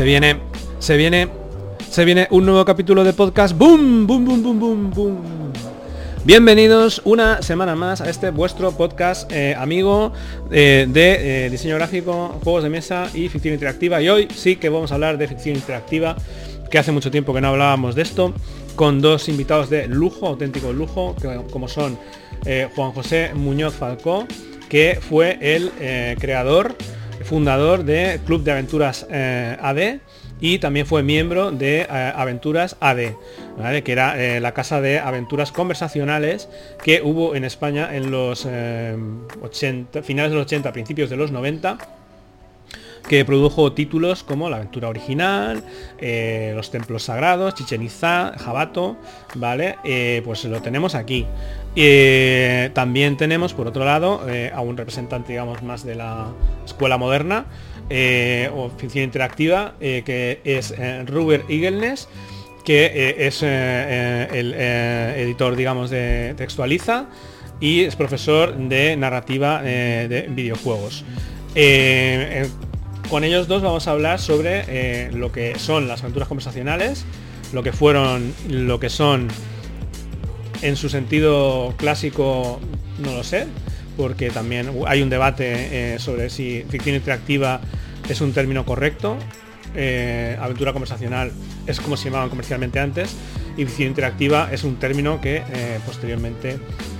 Se viene, se viene, se viene un nuevo capítulo de podcast. ¡Boom! ¡Boom, boom, boom, boom, boom! Bienvenidos una semana más a este vuestro podcast eh, amigo eh, de eh, diseño gráfico, juegos de mesa y ficción interactiva. Y hoy sí que vamos a hablar de ficción interactiva, que hace mucho tiempo que no hablábamos de esto, con dos invitados de lujo, auténtico lujo, que, como son Juan José Muñoz Falcó, que fue el creador, fundador de Club de Aventuras AD y también fue miembro de eh, Aventuras AD, que era eh, la casa de aventuras conversacionales que hubo en España en los 80, eh, finales de los 80, principios de los 90 que produjo títulos como La aventura original, Los templos sagrados, Chichen Itza, Jabato, ¿vale? pues lo tenemos aquí. También tenemos, por otro lado, a un representante, digamos, más de la escuela moderna, eh, o ficción interactiva, eh, que es eh, Ruber Igelnes, que es el editor, digamos, de Textualiza y es profesor de narrativa de videojuegos. con ellos dos vamos a hablar sobre lo que son las aventuras conversacionales, lo que fueron, lo que son en su sentido clásico, no lo sé, porque también hay un debate sobre si ficción interactiva es un término correcto. Eh, aventura conversacional es como se llamaban comercialmente antes y ficción interactiva es un término que eh, posteriormente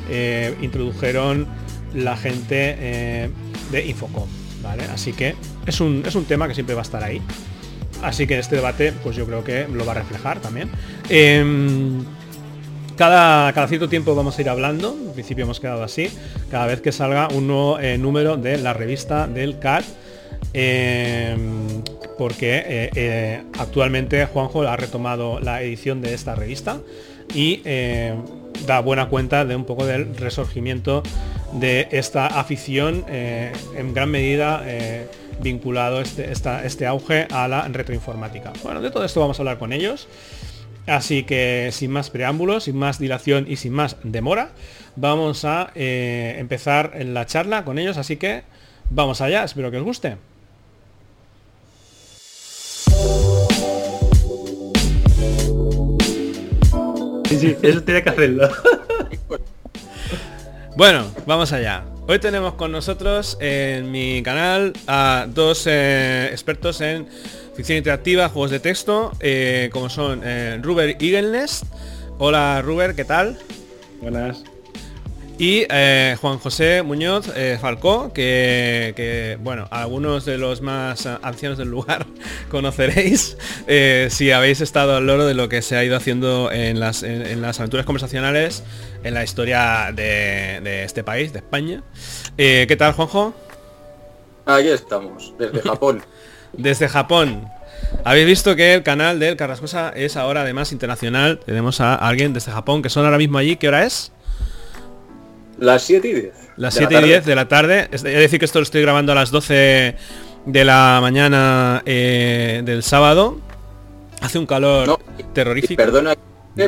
eh, introdujeron la gente de Infocom. ¿vale? Así que es un, es un tema que siempre va a estar ahí. Así que este debate, pues yo creo que lo va a reflejar también. Em, cada, cada, cierto tiempo vamos a ir hablando, en principio hemos quedado así, cada vez que salga un nuevo número de la revista del CAT Em, porque eh, eh, actualmente Juanjo ha retomado la edición de esta revista y eh, da buena cuenta de un poco del resurgimiento de esta afición en gran medida vinculado este, este auge a la retroinformática. Bueno, de todo esto vamos a hablar con ellos. Así que sin más preámbulos, sin más dilación y sin más demora, vamos a empezar en la charla con ellos. Así que vamos allá, espero que os guste. Sí, sí, eso tiene que hacerlo. Bueno, vamos allá. Hoy tenemos con nosotros en mi canal a dos eh, expertos en ficción interactiva, juegos de texto, eh, como son eh, Ruber Igelnest. Hola Ruber, ¿qué tal? Buenas. Y eh, Juan José Muñoz eh, Falcó, que, bueno, algunos de los más ancianos del lugar conoceréis eh, si habéis estado al loro de lo que se ha ido haciendo en las, las aventuras conversacionales en la historia de, este país, de España. ¿Qué tal, Juanjo? Aquí estamos, desde Japón. Desde Japón. Habéis visto que el canal del Carrascosa es ahora además internacional. Tenemos a alguien desde Japón que son ahora mismo allí. ¿Qué hora es? Las 7 y 10. Las 7 y 10 de la tarde. Es decir que esto lo estoy grabando a las 12 de la mañana eh, del sábado. Hace un calor terrorífico. Perdona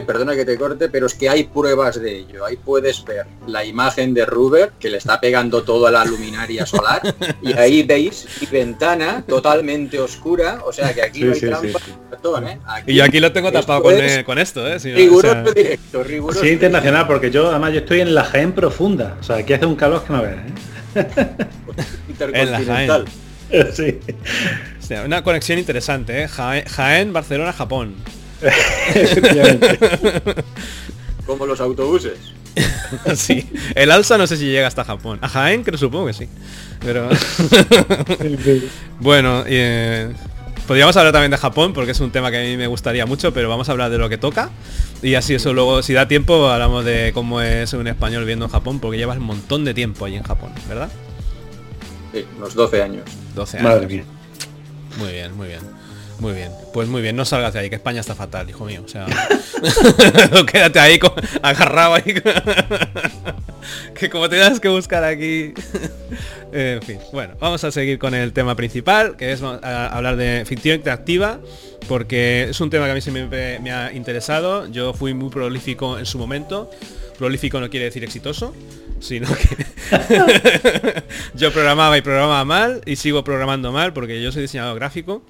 perdona que te corte, pero es que hay pruebas de ello. Ahí puedes ver la imagen de Ruber, que le está pegando todo a la luminaria solar, y ahí veis mi ventana totalmente oscura, o sea que aquí no hay trampa. ¿eh? y yo aquí lo tengo tapado con, eh, esto, ¿eh? riguroso directo, riguroso. Sí, internacional, porque yo además yo estoy en la Jaén profunda, o sea, aquí hace un calor que me ver, ¿eh? Intercontinental. sí. una conexión interesante, ¿eh? Jaén Barcelona, Japón. Como los autobuses. sí. El alza no sé si llega hasta Japón. A Jaén creo supongo que sí. Pero. bueno, eh, podríamos hablar también de Japón porque es un tema que a mí me gustaría mucho, pero vamos a hablar de lo que toca. Y así eso luego, si da tiempo, hablamos de cómo es un español viendo en Japón, porque llevas un montón de tiempo ahí en Japón, ¿verdad? Sí, unos 12 años. 12 años. Muy bien, muy bien. Muy bien, pues muy bien, no salgas de ahí, que España está fatal, hijo mío. O sea, quédate ahí agarrado ahí. que como te das que buscar aquí. en fin, bueno, vamos a seguir con el tema principal, que es hablar de ficción interactiva, porque es un tema que a mí siempre me ha interesado. Yo fui muy prolífico en su momento. Prolífico no quiere decir exitoso, sino que yo programaba y programaba mal y sigo programando mal porque yo soy diseñador gráfico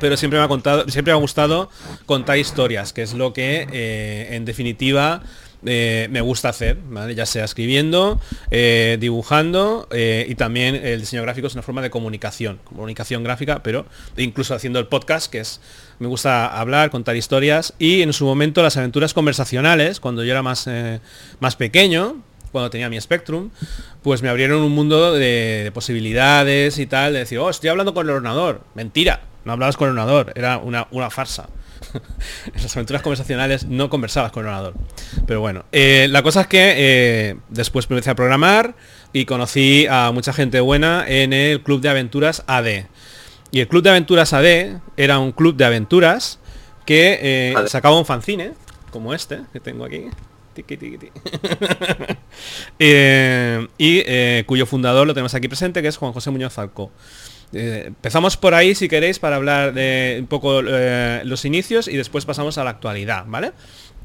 pero siempre me ha contado, siempre me ha gustado contar historias, que es lo que eh, en definitiva eh, me gusta hacer, ya sea escribiendo, eh, dibujando y también el diseño gráfico es una forma de comunicación, comunicación gráfica, pero incluso haciendo el podcast, que es, me gusta hablar, contar historias y en su momento las aventuras conversacionales, cuando yo era más, más pequeño, cuando tenía mi Spectrum, pues me abrieron un mundo de, de posibilidades y tal, de decir, oh, estoy hablando con el ordenador. Mentira, no hablabas con el ordenador, era una, una farsa. en las aventuras conversacionales no conversabas con el ordenador. Pero bueno, eh, la cosa es que eh, después empecé a programar y conocí a mucha gente buena en el Club de Aventuras AD. Y el Club de Aventuras AD era un club de aventuras que eh, sacaba un fanzine, como este que tengo aquí. y cuyo fundador lo tenemos aquí presente, que es Juan José Muñoz Alco. Eh, empezamos por ahí, si queréis, para hablar de un poco eh, los inicios y después pasamos a la actualidad, ¿vale?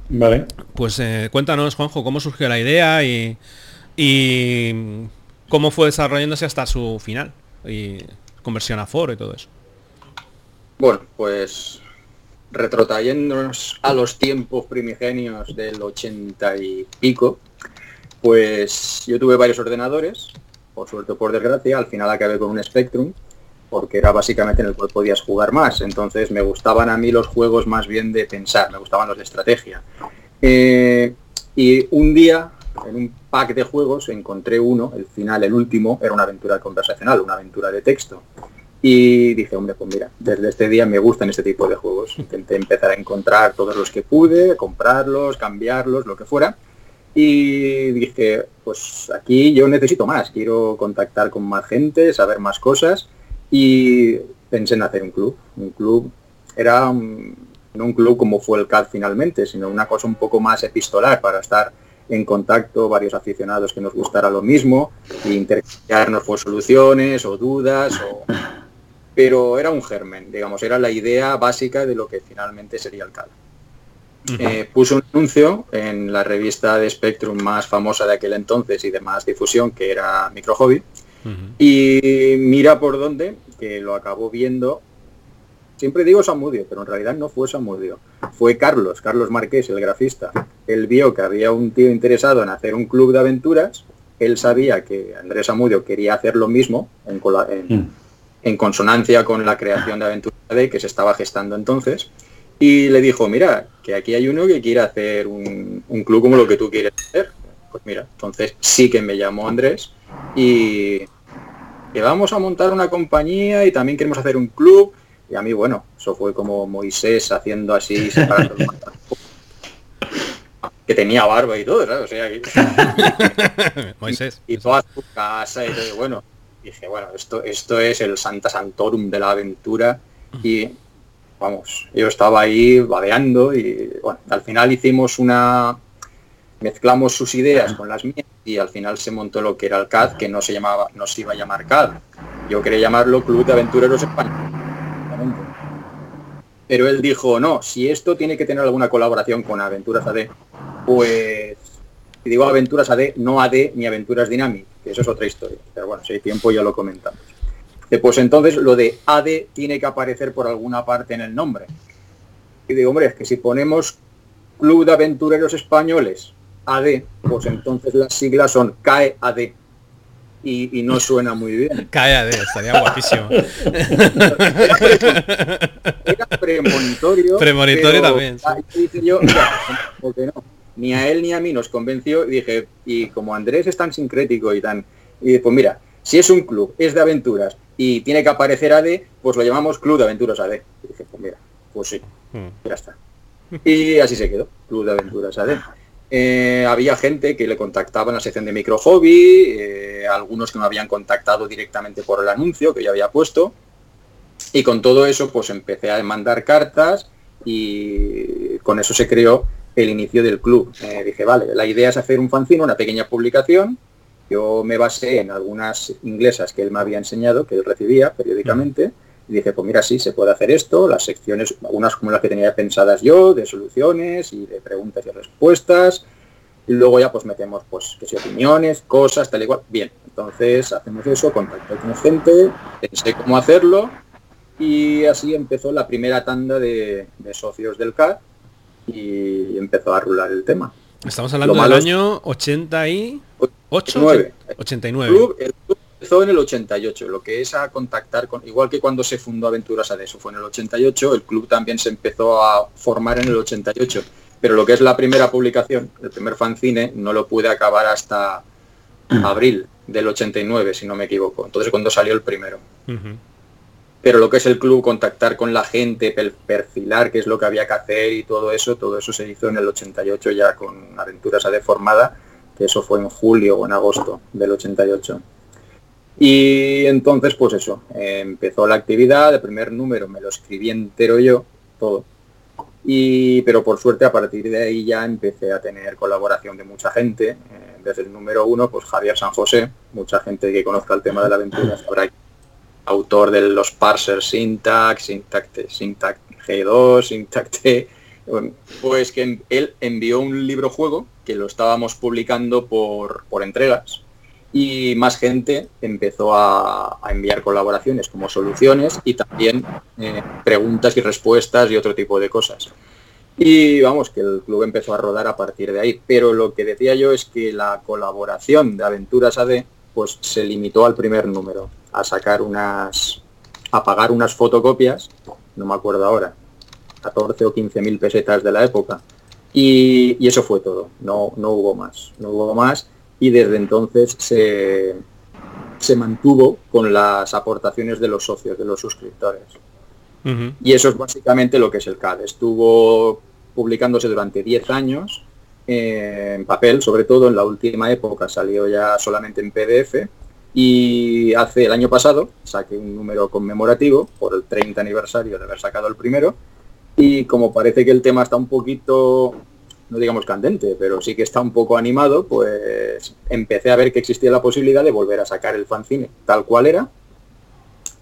Vale. Pues eh, cuéntanos, Juanjo, cómo surgió la idea y, cómo fue desarrollándose hasta su final y conversión a foro y todo eso. Bueno, pues retrotrayéndonos a los tiempos primigenios del 80 y pico, pues yo tuve varios ordenadores, por suerte o por desgracia, al final acabé con un Spectrum porque era básicamente en el cual podías jugar más. Entonces me gustaban a mí los juegos más bien de pensar, me gustaban los de estrategia. Eh, y un día, en un pack de juegos, encontré uno, el final, el último, era una aventura conversacional, una aventura de texto. Y dije, hombre, pues mira, desde este día me gustan este tipo de juegos. Intenté empezar a encontrar todos los que pude, comprarlos, cambiarlos, lo que fuera. Y dije, pues aquí yo necesito más, quiero contactar con más gente, saber más cosas y pensé en hacer un club. Un club era no un club como fue el CAD finalmente, sino una cosa un poco más epistolar para estar en contacto, varios aficionados que nos gustara lo mismo, e intercambiarnos por soluciones o dudas, pero era un germen, digamos, era la idea básica de lo que finalmente sería el CAD. Eh, puse un anuncio en la revista de Spectrum más famosa de aquel entonces y de más difusión, que era Y mira por dónde, que lo acabó viendo. Siempre digo Samudio, pero en realidad no fue Samudio. Fue Carlos, Carlos Marqués, el grafista. Él vio que había un tío interesado en hacer un club de aventuras. Él sabía que Andrés Samudio quería hacer lo mismo en, mm. en, consonancia con la creación de Aventuras de que se estaba gestando entonces. Y le dijo, mira, que aquí hay uno que quiere hacer un, un club como lo que tú quieres hacer. Pues mira, entonces sí que me llamó Andrés y que vamos a montar una compañía y también queremos hacer un club. Y a mí, bueno, eso fue como Moisés haciendo así, que tenía barba y todo, ¿sabes? O sea, Moisés. Y, toda su casa y todo. bueno, dije, bueno, esto, esto es el Santa Santorum de la aventura. Y vamos, yo estaba ahí babeando y bueno, al final hicimos una, mezclamos sus ideas con las mías y al final se montó lo que era el CAD, que no se llamaba, no se iba a llamar CAD. Yo quería llamarlo Club de Aventureros Españoles. Pero él dijo, no, si esto tiene que tener alguna colaboración con Aventuras AD, pues si digo Aventuras AD, no AD ni Aventuras Dynamic, que eso es otra historia. Pero bueno, si hay tiempo ya lo comentamos. Pues entonces lo de AD tiene que aparecer por alguna parte en el nombre. Y digo, hombre, es que si ponemos Club de Aventureros Españoles AD, pues entonces las siglas son CAEAD. Y, y no suena muy bien. CAEAD, estaría guapísimo. Era, premonitorio. Premonitorio también. ni a él ni a mí nos convenció y dije, y como Andrés es tan sincrético y tan... Y pues mira, si es un club, es de aventuras y tiene que aparecer AD, pues lo llamamos Club de Aventuras AD. Y dije, pues mira, pues sí, hmm. ya está. Y así se quedó, Club de Aventuras AD. Eh, había gente que le contactaba en la sección de micro hobby, eh, algunos que me habían contactado directamente por el anuncio que yo había puesto. Y con todo eso, pues empecé a mandar cartas y con eso se creó el inicio del club. Eh, dije, vale, la idea es hacer un fanzine, una pequeña publicación. Yo me basé en algunas inglesas que él me había enseñado, que él recibía periódicamente. Y dije, pues mira, sí, se puede hacer esto, las secciones, algunas como las que tenía pensadas yo, de soluciones y de preguntas y respuestas. Y luego ya pues metemos pues que si opiniones, cosas, tal y cual. Bien, entonces hacemos eso, contacto con gente, pensé cómo hacerlo Y así empezó la primera tanda de, de socios del CAD y empezó a rular el tema. Estamos hablando del año 88, 89. 89. El club, el club empezó en el 88, lo que es a contactar con, igual que cuando se fundó Aventuras AD, eso fue en el 88, el club también se empezó a formar en el 88, pero lo que es la primera publicación, el primer fanzine, no lo pude acabar hasta abril del 89, si no me equivoco, entonces cuando salió el primero. Pero lo que es el club, contactar con la gente, perfilar qué es lo que había que hacer y todo eso, todo eso se hizo en el 88 ya con Aventuras AD formada, que eso fue en julio o en agosto del 88. Y entonces, pues eso, empezó la actividad, el primer número me lo escribí entero yo, todo. Y, pero por suerte a partir de ahí ya empecé a tener colaboración de mucha gente. eh, desde el número uno, pues Javier San José, mucha gente que conozca el tema de la aventura sabrá autor de los parsers Syntax, Syntax, Syntax G2, Syntax T, pues que él envió un libro juego que lo estábamos publicando por, por entregas y más gente empezó a, a enviar colaboraciones como soluciones y también eh, preguntas y respuestas y otro tipo de cosas. Y vamos, que el club empezó a rodar a partir de ahí. Pero lo que decía yo es que la colaboración de Aventuras AD pues se limitó al primer número, a sacar unas, a pagar unas fotocopias, no me acuerdo ahora, 14 o 15 mil pesetas de la época. Y, y eso fue todo, no, no hubo más, no hubo más. Y desde entonces se, se mantuvo con las aportaciones de los socios, de los suscriptores. Y eso es básicamente lo que es el CAD. Estuvo publicándose durante 10 años eh, en papel, sobre todo en la última época salió ya solamente en PDF y hace el año pasado saqué un número conmemorativo por el 30 aniversario de haber sacado el primero y como parece que el tema está un poquito, no digamos candente, pero sí que está un poco animado, pues empecé a ver que existía la posibilidad de volver a sacar el fanzine tal cual era,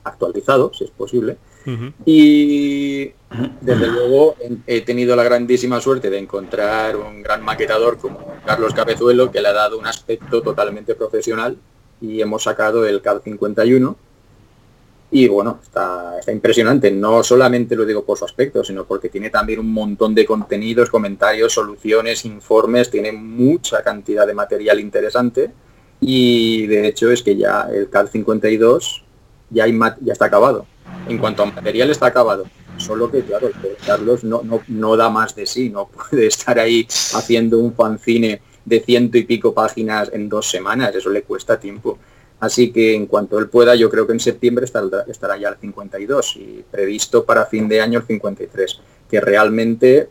actualizado, si es posible, y desde luego he he tenido la grandísima suerte de encontrar un gran maquetador como Carlos Cabezuelo que le ha dado un aspecto totalmente profesional y hemos sacado el CAD 51 y bueno, está, impresionante. No solamente lo digo por su aspecto, sino porque tiene también un montón de contenidos, comentarios, soluciones, informes, tiene mucha cantidad de material interesante y de hecho es que ya el CAD 52 ya, ya está acabado. En cuanto a material está acabado. Solo que, claro, Carlos no, no, no da más de sí, no puede estar ahí haciendo un fanzine de ciento y pico páginas en dos semanas, eso le cuesta tiempo. Así que en cuanto él pueda, yo creo que en septiembre estará, estará ya el 52 y previsto para fin de año el 53, que realmente,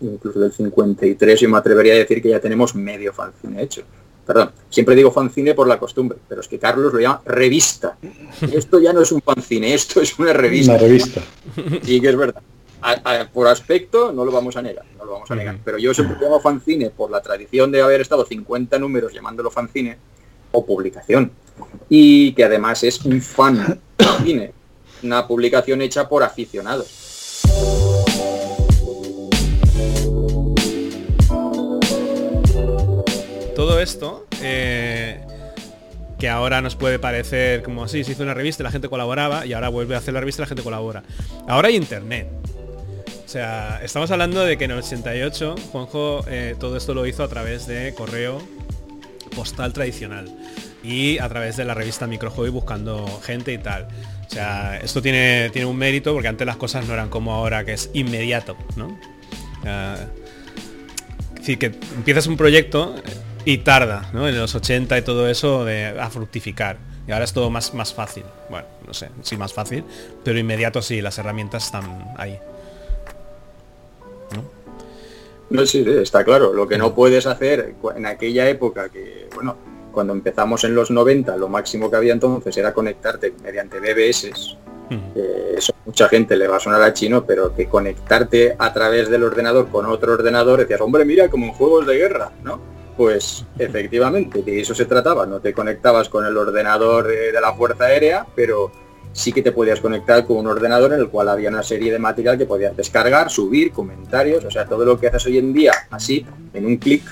incluso del 53 yo me atrevería a decir que ya tenemos medio fanzine hecho. Perdón, siempre digo fanzine por la costumbre, pero es que Carlos lo llama revista. Esto ya no es un fanzine, esto es una revista. Una revista. Sí que es verdad. A- a- por aspecto no lo vamos a negar, no lo vamos a negar. Pero yo siempre llamo fanzine por la tradición de haber estado 50 números llamándolo fanzine o publicación. Y que además es un fan cine, una publicación hecha por aficionados. Todo esto, eh, que ahora nos puede parecer como así, se hizo una revista, la gente colaboraba y ahora vuelve a hacer la revista la gente colabora. Ahora hay internet. O sea, estamos hablando de que en el 88 Juanjo eh, todo esto lo hizo a través de correo postal tradicional y a través de la revista Microhobby buscando gente y tal. O sea, esto tiene, tiene un mérito porque antes las cosas no eran como ahora, que es inmediato, ¿no? Ah, es decir, que empiezas un proyecto y tarda, ¿no? En los 80 y todo eso de, a fructificar. Y ahora es todo más, más fácil. Bueno, no sé, sí más fácil, pero inmediato sí, las herramientas están ahí. No, sí, sí, está claro. Lo que no puedes hacer en aquella época que, bueno, cuando empezamos en los 90, lo máximo que había entonces era conectarte mediante BBS. Eh, eso mucha gente le va a sonar a chino, pero que conectarte a través del ordenador con otro ordenador, decías, hombre, mira, como en juegos de guerra, ¿no? Pues efectivamente, de eso se trataba. No te conectabas con el ordenador de, de la Fuerza Aérea, pero sí que te podías conectar con un ordenador en el cual había una serie de material que podías descargar, subir, comentarios, o sea, todo lo que haces hoy en día así, en un clic,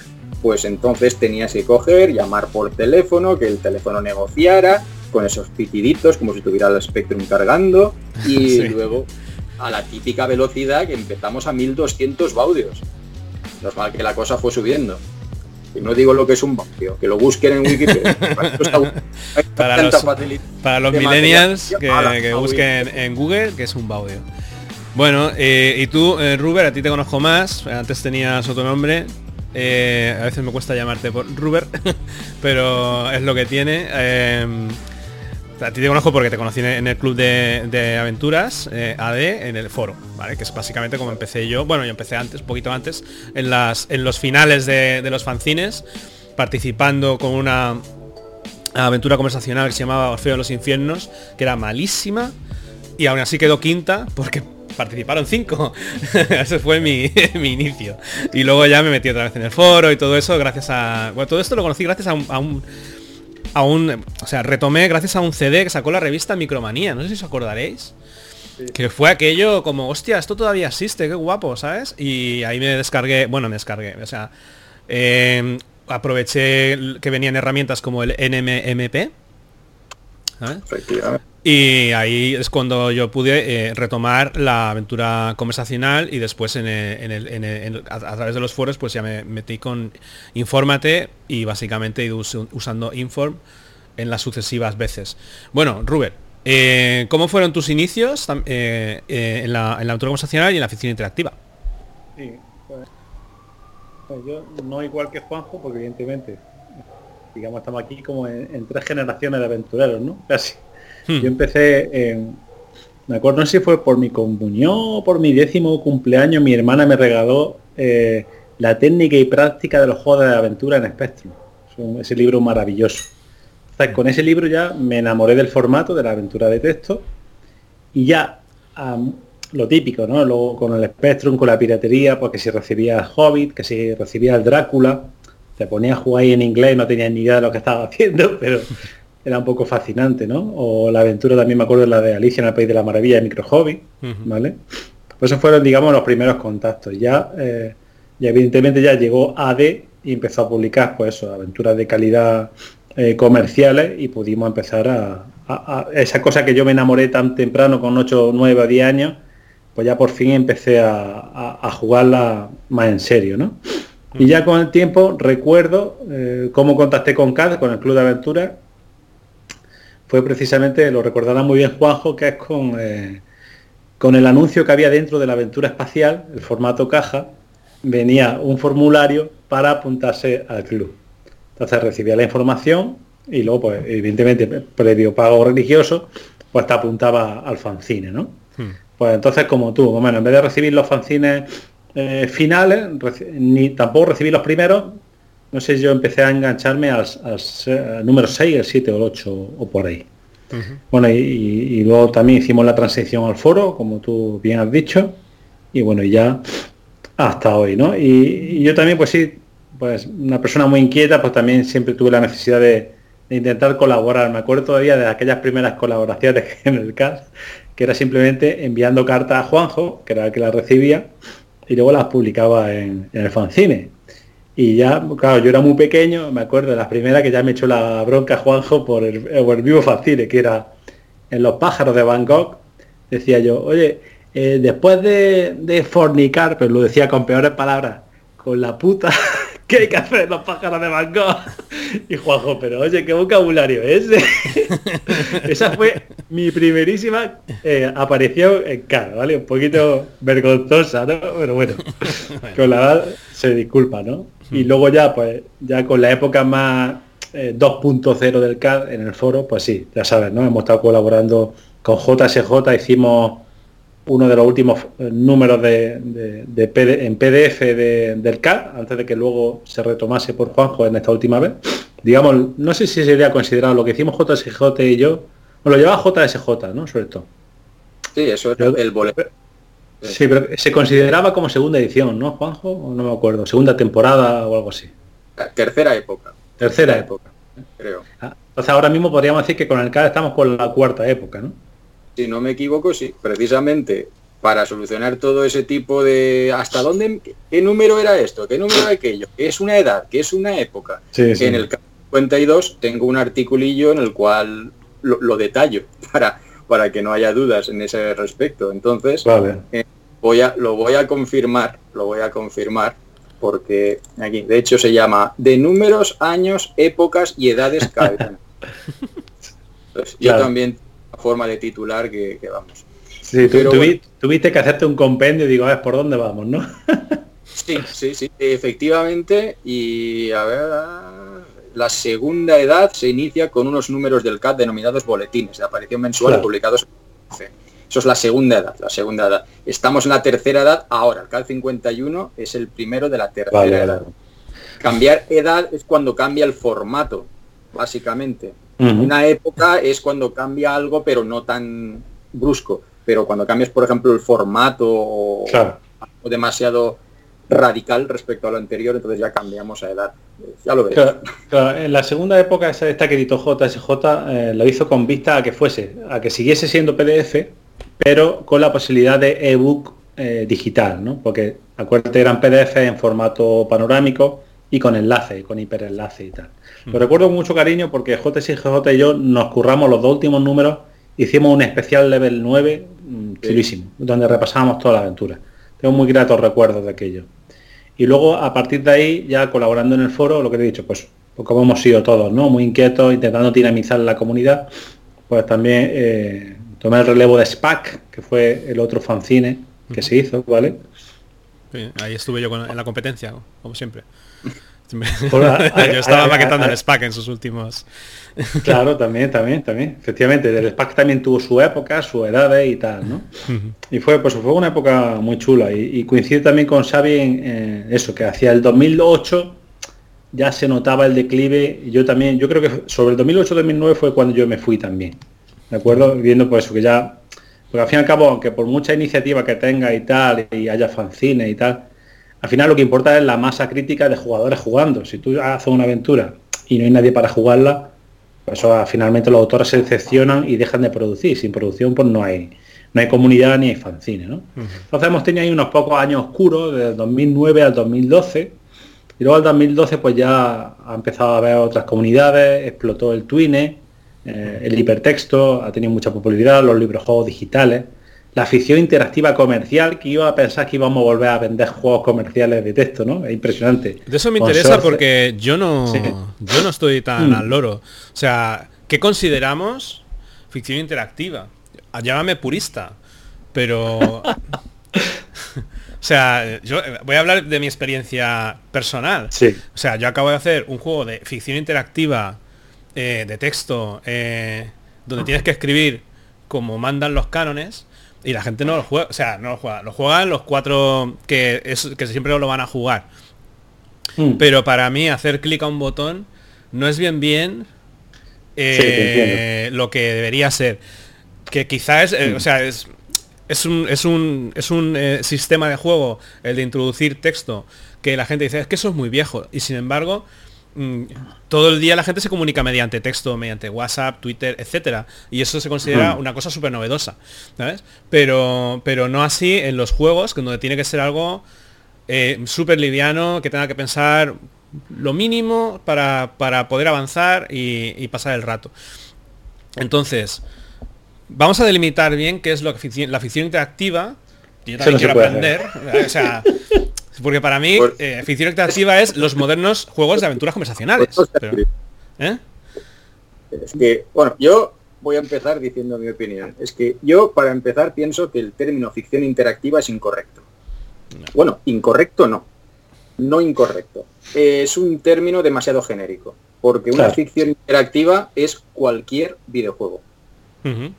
pues entonces tenías que coger, llamar por teléfono, que el teléfono negociara, con esos pitiditos, como si tuviera el Spectrum cargando, y Sí. luego a la típica velocidad que empezamos a 1200 baudios. Normal que la cosa fue subiendo. Y no digo lo que es un baudio, que lo busquen en Wikipedia. Para los-. Para millennials que, busquen en Google, que es un baudio. Bueno, eh, y tú, eh, Ruber, a ti te conozco más. Antes tenías otro nombre. Eh, a veces me cuesta llamarte por Ruber, pero es lo que tiene. Eh, a ti te conozco porque te conocí en el club de, aventuras eh, AD en el foro, ¿vale? Que es básicamente como empecé yo. Bueno, yo empecé antes, un poquito antes, en las en los finales de, de los fanzines, participando con una aventura conversacional que se llamaba Orfeo de los Infiernos, que era malísima, y aún así quedó quinta porque participaron cinco. Ese fue mi, mi inicio. Y luego ya me metí otra vez en el foro y todo eso gracias a... Bueno, todo esto lo conocí gracias a un... A un a un- o sea, retomé gracias a un CD que sacó la revista Micromanía, no sé si os acordaréis. Que fue aquello como, hostia, esto todavía existe, qué guapo, ¿sabes? Y ahí me descargué, bueno, me descargué, o sea, eh, aproveché que venían herramientas como el NMMP, Efectivamente. Y ahí es cuando yo pude eh, retomar la aventura conversacional y después en el- en el- en el- en el- a, a través de los foros pues ya me metí con Infórmate y básicamente he ido us- usando Inform en las sucesivas veces. Bueno, Rubén, eh, ¿cómo fueron tus inicios eh, eh, en, la, en la aventura conversacional y en la ficción interactiva? Sí, pues, pues yo no igual que Juanjo, porque evidentemente, digamos, estamos aquí como en, en tres generaciones de aventureros, ¿no? Casi. Hmm. Yo empecé, en- me acuerdo, no sé si fue por mi comunión o por mi décimo cumpleaños, mi hermana me regaló eh, la técnica y práctica de los juegos de aventura en Spectrum. Es un- ese libro maravilloso. Entonces, con ese libro ya me enamoré del formato de la aventura de texto y ya lo típico, ¿no? Luego con el Spectrum, con la piratería, pues que si recibía el Hobbit, que si recibía el Drácula, te ponía a jugar ahí en inglés, no tenía ni idea de lo que estaba haciendo, pero era un poco fascinante, ¿no? O la aventura también me acuerdo de la de Alicia en el País de la Maravilla de Micro Hobby. ¿vale? Pues esos fueron, digamos, los primeros contactos. Ya, eh, y evidentemente ya llegó AD y empezó a publicar, pues eso, aventuras de calidad eh, comerciales y pudimos empezar a, a- a- esa cosa que yo me enamoré tan temprano, con 8, 9 o 10 años, pues ya por fin empecé a jugarla más en serio, ¿no? Y ya con el tiempo recuerdo eh, cómo contacté con CAD, con el Club de Aventuras, fue precisamente, lo recordará muy bien Juanjo, que es con, eh, con el anuncio que había dentro de la aventura espacial, el formato caja, venía un formulario para apuntarse al club. Entonces recibía la información y luego, pues, evidentemente, previo pago religioso, pues te apuntaba al fanzine, ¿no? Hmm. Pues entonces como tú, bueno, en vez de recibir los fanzines eh, finales, ni tampoco recibí los primeros, no sé, yo empecé a engancharme al, al se- al número 6, el 7 o el 8 o por ahí. Bueno, y, luego también hicimos la transición al foro, como tú bien has dicho, y bueno, ya hasta hoy, ¿no? Y, y yo también, pues sí, pues una persona muy inquieta, pues también siempre tuve la necesidad de, de intentar colaborar. Me acuerdo todavía de aquellas primeras colaboraciones en el CAS, que era simplemente enviando cartas a Juanjo, que era el que las recibía, y luego las publicaba en, en el fanzine. Y ya, claro, yo era muy pequeño, me acuerdo de las primeras que ya me echó la bronca Juanjo por el, por el vivo fanzine, que era en Los pájaros de Gogh, decía yo, oye, eh, después de, de fornicar, pero lo decía con peores palabras, con la puta, ¿qué hay que hacer los pájaros de Gogh? Y Juanjo, pero oye, ¿qué vocabulario es ese? Esa fue mi primerísima eh, aparición en cara, ¿vale? Un poquito vergonzosa, ¿no? Pero bueno, con la edad se disculpa, ¿no? Y luego ya, pues, ya con la época más eh, 2.0 del CAD en el foro, pues sí, ya sabes, ¿no? Hemos estado colaborando con JSJ, hicimos uno de los últimos eh, números de, de- de PD en PDF de- del CAD, antes de que luego se retomase por Juanjo en esta última vez. Digamos, no sé si sería considerado lo que hicimos JSJ y yo, nos lo llevaba JSJ, ¿no? Sobre todo. Sí, eso es Yo- el boleto. Sí, pero se consideraba como segunda edición, ¿no, Juanjo? No me acuerdo, segunda temporada o algo así. Tercera época, Tercera época. creo. Ah, Entonces ahora mismo podríamos decir que con el CAD estamos por la cuarta época, ¿no? Si no me equivoco, sí. Precisamente para solucionar todo ese tipo de hasta dónde qué número era esto, qué número era aquello, qué es una edad, qué es una época. Sí, sí. En el 52 tengo un articulillo en el cual lo, detallo para, para que no haya dudas en ese respecto. Entonces, eh, voy a, lo voy a confirmar, lo voy a confirmar, porque aquí, de hecho, se llama de números, años, épocas y edades Yo también forma de titular que, vamos. Sí, tuviste que hacerte un compendio y digo, a ver, ¿por dónde vamos, no? sí, sí, sí, efectivamente. Y a ver, la segunda edad se inicia con unos números del CAT denominados boletines de aparición mensual publicados Eso es la segunda edad, la segunda edad. Estamos en la tercera edad ahora. El CAD 51 es el primero de la tercera edad. Cambiar edad es cuando cambia el formato, básicamente. Una época es cuando cambia algo, pero no tan brusco. Pero cuando cambias, por ejemplo, el formato o, demasiado radical respecto a lo anterior, entonces ya cambiamos a edad. Ya lo ves. en la segunda época esta que editó JSJ eh, lo hizo con vista a que fuese, a que siguiese siendo PDF, pero con la posibilidad de ebook eh, digital, ¿no? Porque acuérdate eran PDF en formato panorámico y con enlace, con hiperenlace y tal. Lo recuerdo con mucho cariño porque JSJ y yo nos curramos los dos últimos números, hicimos un especial level 9 mm, chulísimo, donde repasábamos toda la aventura. Tengo muy gratos recuerdos de aquello. Y luego a partir de ahí, ya colaborando en el foro, lo que te he dicho, pues, pues como hemos sido todos, ¿no? Muy inquietos, intentando dinamizar la comunidad, pues también eh, tomé el relevo de SPAC, que fue el otro fanzine que se hizo, ¿vale? ahí estuve yo en la competencia, como siempre. Yo estaba maquetando el SPAC en sus últimos. Claro, también, también, también. Efectivamente, el SPAC también tuvo su época, su edad y tal, ¿no? Y fue, pues fue una época muy chula. Y, coincide también con Xavi en eso, que hacia el 2008 ya se notaba el declive. Y yo también, yo creo que sobre el 2008-2009 fue cuando yo me fui también. ¿De acuerdo? Viendo por eso que ya. Porque al fin y al cabo, aunque por mucha iniciativa que tenga y tal, y haya fanzines y tal, al final lo que importa es la masa crítica de jugadores jugando. Si tú haces una aventura y no hay nadie para jugarla, pues finalmente los autores se decepcionan y dejan de producir. Sin producción pues no hay no hay comunidad ni hay fanzine. ¿no? Entonces hemos tenido ahí unos pocos años oscuros, desde 2009 al 2012. Y luego al 2012 pues ya ha empezado a haber otras comunidades, explotó el Twine, eh, el hipertexto, ha tenido mucha popularidad, los libros juegos digitales la ficción interactiva comercial que iba a pensar que íbamos a volver a vender juegos comerciales de texto, ¿no? Es impresionante. De eso me interesa porque yo no, yo no estoy tan mm. al loro. O sea, ¿qué consideramos ficción interactiva? Llámame purista, pero... o sea, yo voy a hablar de mi experiencia personal. Sí. O sea, yo acabo de hacer un juego de ficción interactiva eh, de texto eh, donde tienes que escribir como mandan los cánones y la gente no lo juega, o sea, no lo juega, lo juegan los cuatro que, es, que siempre lo van a jugar. Hmm. Pero para mí hacer clic a un botón no es bien bien eh, lo que debería ser. Que quizás es, eh, o hmm. sea, es, es un, es un, es un eh, sistema de juego, el de introducir texto, que la gente dice, es que eso es muy viejo. Y sin embargo, Mm, todo el día la gente se comunica mediante texto, mediante WhatsApp, Twitter, etcétera. Y eso se considera una cosa súper novedosa. ¿sabes? Pero, pero no así en los juegos, donde tiene que ser algo eh, súper liviano, que tenga que pensar lo mínimo para, poder avanzar y, pasar el rato. Entonces, vamos a delimitar bien qué es lo que la ficción interactiva. yo también quiero aprender. O sea, porque para mí, eh, ficción interactiva es los modernos juegos de aventuras conversacionales. ¿eh? Es que, bueno, yo voy a empezar diciendo mi opinión. Es que yo, para empezar, pienso que el término ficción interactiva es incorrecto. Bueno, incorrecto no. No incorrecto. es un término demasiado genérico. Porque una ficción interactiva es cualquier videojuego.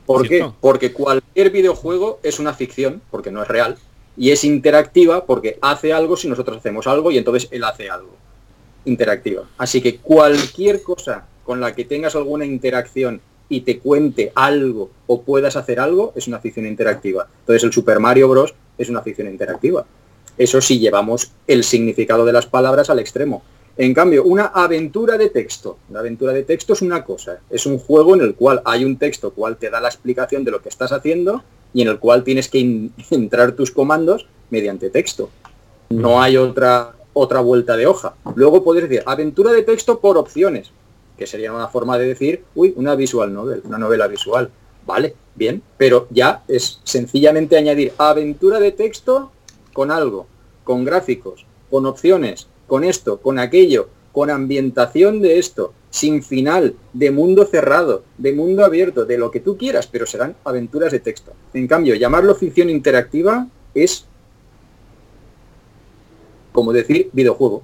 ¿Por qué? Porque cualquier videojuego es una ficción, porque no es real, y es interactiva porque hace algo si nosotros hacemos algo y entonces él hace algo. Interactiva. Así que cualquier cosa con la que tengas alguna interacción y te cuente algo o puedas hacer algo es una ficción interactiva. Entonces el Super Mario Bros. es una ficción interactiva. Eso sí llevamos el significado de las palabras al extremo. En cambio, una aventura de texto. Una aventura de texto es una cosa. Es un juego en el cual hay un texto cual te da la explicación de lo que estás haciendo y en el cual tienes que entrar tus comandos mediante texto. No hay otra, otra vuelta de hoja. Luego puedes decir aventura de texto por opciones, que sería una forma de decir, uy, una visual novel, una novela visual. Vale, bien, pero ya es sencillamente añadir aventura de texto con algo, con gráficos, con opciones, con esto, con aquello, con ambientación de esto, sin final, de mundo cerrado, de mundo abierto, de lo que tú quieras, pero serán aventuras de texto. En cambio, llamarlo ficción interactiva es como decir videojuego.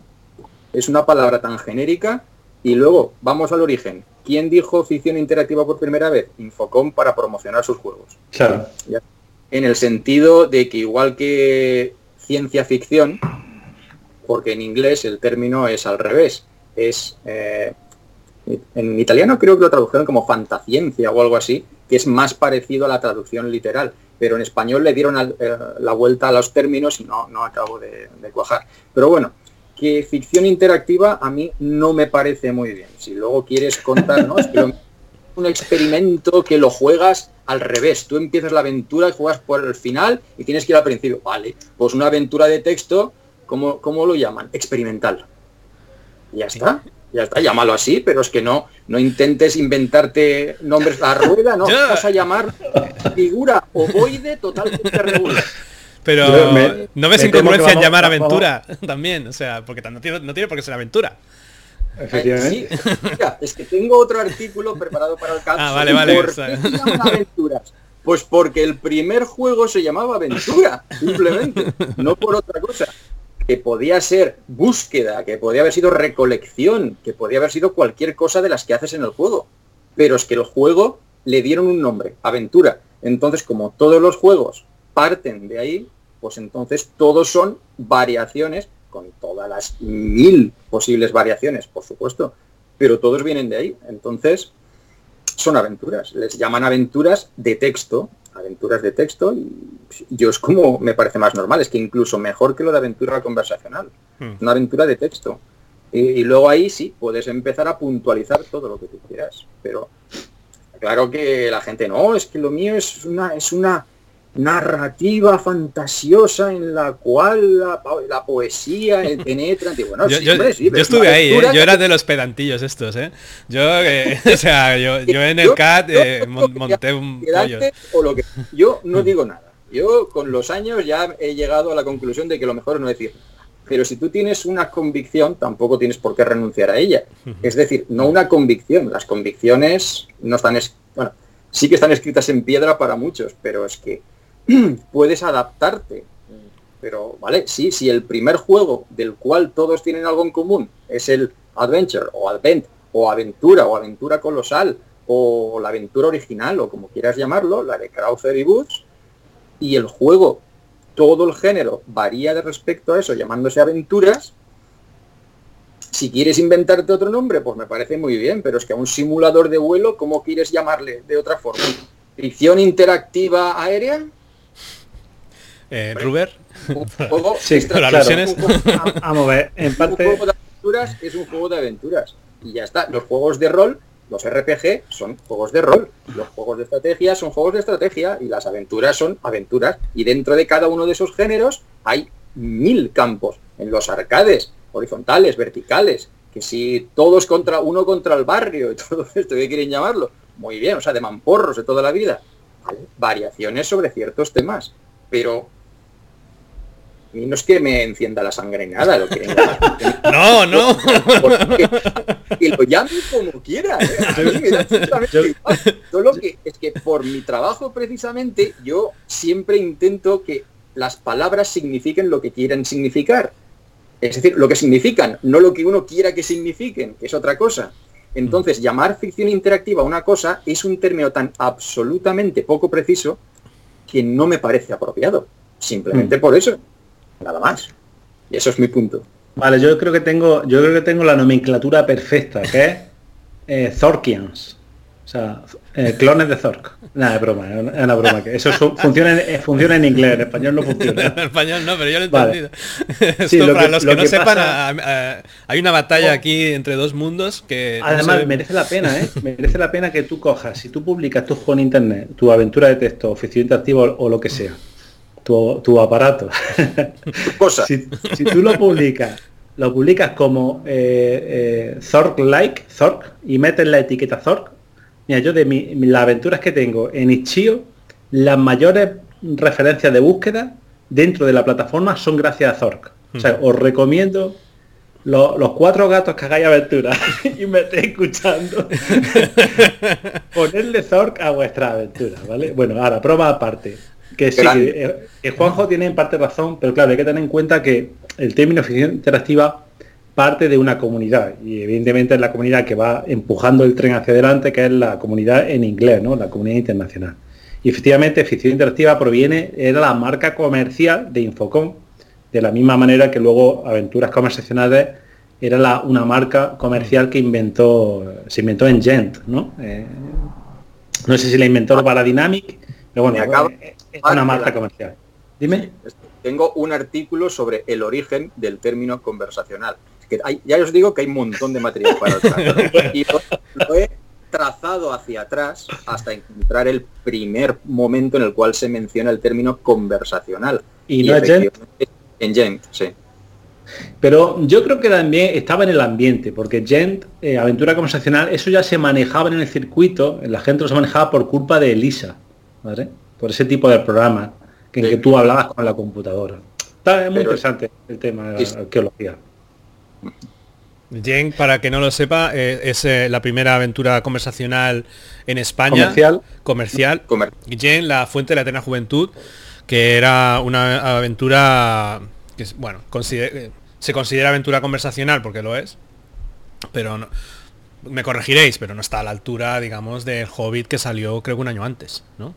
Es una palabra tan genérica y luego vamos al origen. ¿Quién dijo ficción interactiva por primera vez? Infocom para promocionar sus juegos. Claro. En el sentido de que igual que ciencia ficción, porque en inglés el término es al revés, es eh, en italiano creo que lo tradujeron como fantaciencia o algo así, que es más parecido a la traducción literal, pero en español le dieron eh, la vuelta a los términos y no, no acabo de, cuajar. Pero bueno, que ficción interactiva a mí no me parece muy bien. Si luego quieres contarnos un experimento que lo juegas al revés. Tú empiezas la aventura y juegas por el final y tienes que ir al principio. Vale, pues una aventura de texto, ¿cómo, cómo lo llaman? Experimental. ya está ya está, llámalo así, pero es que no, no intentes inventarte nombres a rueda, no, vas a llamar figura ovoide totalmente regular. Pero no ves incongruencia en llamar aventura también, o sea, porque no tiene, no tiene por qué ser aventura. Efectivamente. es que tengo otro artículo preparado para el caso. Ah, vale, vale. aventuras? Pues porque el primer juego se llamaba Aventura, simplemente, no por otra cosa que podía ser búsqueda, que podía haber sido recolección, que podía haber sido cualquier cosa de las que haces en el juego. Pero es que el juego le dieron un nombre, aventura. Entonces, como todos los juegos parten de ahí, pues entonces todos son variaciones, con todas las mil posibles variaciones, por supuesto, pero todos vienen de ahí. Entonces, son aventuras. Les llaman aventuras de texto, aventuras de texto y yo es como me parece más normal, es que incluso mejor que lo de aventura conversacional, hmm. una aventura de texto. Y, luego ahí sí, puedes empezar a puntualizar todo lo que tú quieras, pero claro que la gente no, es que lo mío es una, es una narrativa fantasiosa en la cual la, poesía penetra. Bueno, yo, estuve ahí, ¿eh? yo era de los pedantillos estos, ¿eh? Yo, eh, o sea, yo, en el CAT eh, monté un o lo que, Yo no digo nada. Yo con los años ya he llegado a la conclusión de que lo mejor es no decir pero si tú tienes una convicción, tampoco tienes por qué renunciar a ella. Es decir, no una convicción. Las convicciones no están, bueno, sí que están escritas en piedra para muchos, pero es que puedes adaptarte. Pero, vale, sí, si el primer juego del cual todos tienen algo en común es el Adventure o Advent o Aventura o Aventura Colosal o la aventura original o como quieras llamarlo, la de Krauser y y el juego, todo el género varía de respecto a eso, llamándose aventuras, si quieres inventarte otro nombre, pues me parece muy bien, pero es que a un simulador de vuelo, ¿cómo quieres llamarle de otra forma? ¿Ficción interactiva aérea? Eh, Ruber. sí, Vamos a ver, en parte... Un juego de aventuras es un juego de aventuras. Y ya está. Los juegos de rol, los RPG, son juegos de rol. Los juegos de estrategia son juegos de estrategia. Y las aventuras son aventuras. Y dentro de cada uno de esos géneros hay mil campos. En los arcades, horizontales, verticales. Que si todos contra uno contra el barrio y todo esto, ¿qué quieren llamarlo? Muy bien, o sea, de mamporros de toda la vida. Variaciones sobre ciertos temas. Pero y no es que me encienda la sangre ni nada, lo que No, no. Que lo llame como quiera. ¿eh? Solo que es que por mi trabajo precisamente yo siempre intento que las palabras signifiquen lo que quieren significar. Es decir, lo que significan, no lo que uno quiera que signifiquen, que es otra cosa. Entonces, llamar ficción interactiva a una cosa es un término tan absolutamente poco preciso que no me parece apropiado. Simplemente mm. por eso nada más. Y eso es mi punto. Vale, yo creo que tengo, yo creo que tengo la nomenclatura perfecta, que es eh, Zorkians. O sea, eh, clones de Zork. Nada, es broma, es una broma. Que eso funciona, en, funciona en inglés, en español no funciona. en español no, pero yo lo he entendido. para los que, no sepan, hay una batalla aquí entre dos mundos que... Además, merece la pena, ¿eh? merece la pena que tú cojas, si tú publicas tu juego en internet, tu aventura de texto, oficio interactivo o lo que sea, tu, aparato. Cosa. si, tú lo publicas lo publicas como eh, eh, Zork Like, Zork, y metes la etiqueta Zork, mira, yo de mi, las aventuras que tengo en Itch.io, las mayores referencias de búsqueda dentro de la plataforma son gracias a Zork. O sea, os recomiendo los cuatro gatos que hagáis aventuras y me estéis escuchando, ponerle Zork a vuestra aventura, ¿vale? Bueno, ahora, prueba aparte. Que sí, que, eh, Juanjo tiene en parte razón, pero claro, hay que tener en cuenta que el término ficción interactiva parte de una comunidad y evidentemente es la comunidad que va empujando el tren hacia adelante, que es la comunidad en inglés, ¿no? La comunidad internacional. Y efectivamente, ficción interactiva proviene, era la marca comercial de Infocom, de la misma manera que luego Aventuras Conversacionales era una marca comercial que inventó, se inventó en Gent, ¿no? Eh, no sé si la inventó para Dynamic, pero bueno, eh, es una marca comercial. Dime. Tengo un artículo sobre el origen del término conversacional. Que ya os digo que hay un montón de material para el Y lo, he trazado hacia atrás hasta encontrar el primer momento en el cual se menciona el término conversacional. ¿Y, no es Gent? En Gent, sí. Pero yo creo que también estaba en el ambiente, porque Gent, eh, aventura conversacional, eso ya se manejaba en el circuito, la gente lo se manejaba por culpa de Elisa, ¿vale? Por ese tipo de programa que, en que tú hablabas con la computadora. Está muy interesante el tema de la arqueología. Gent, para que no lo sepa, eh, es eh, la primera aventura conversacional en España. Comercial. Comercial. Comer la fuente de la eterna juventud, que era una aventura que, bueno, se considera aventura conversacional porque lo es, pero no, me corregiréis, pero no está a la altura, digamos, del Hobbit que salió creo que un año antes, ¿no?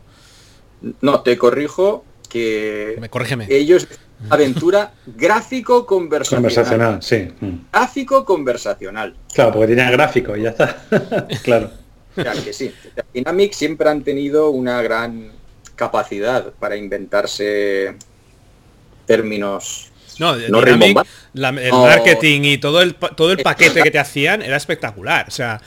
No, te corrijo que me corrígeme. ellos aventura gráfico conversacional. Conversacional, sí. Gráfico conversacional. Claro, porque tenía gráfico y ya está. claro. Claro que sí. Dynamic siempre han tenido una gran capacidad para inventarse términos no, Dynamic, el marketing y todo el todo el paquete que te hacían era espectacular. O sea,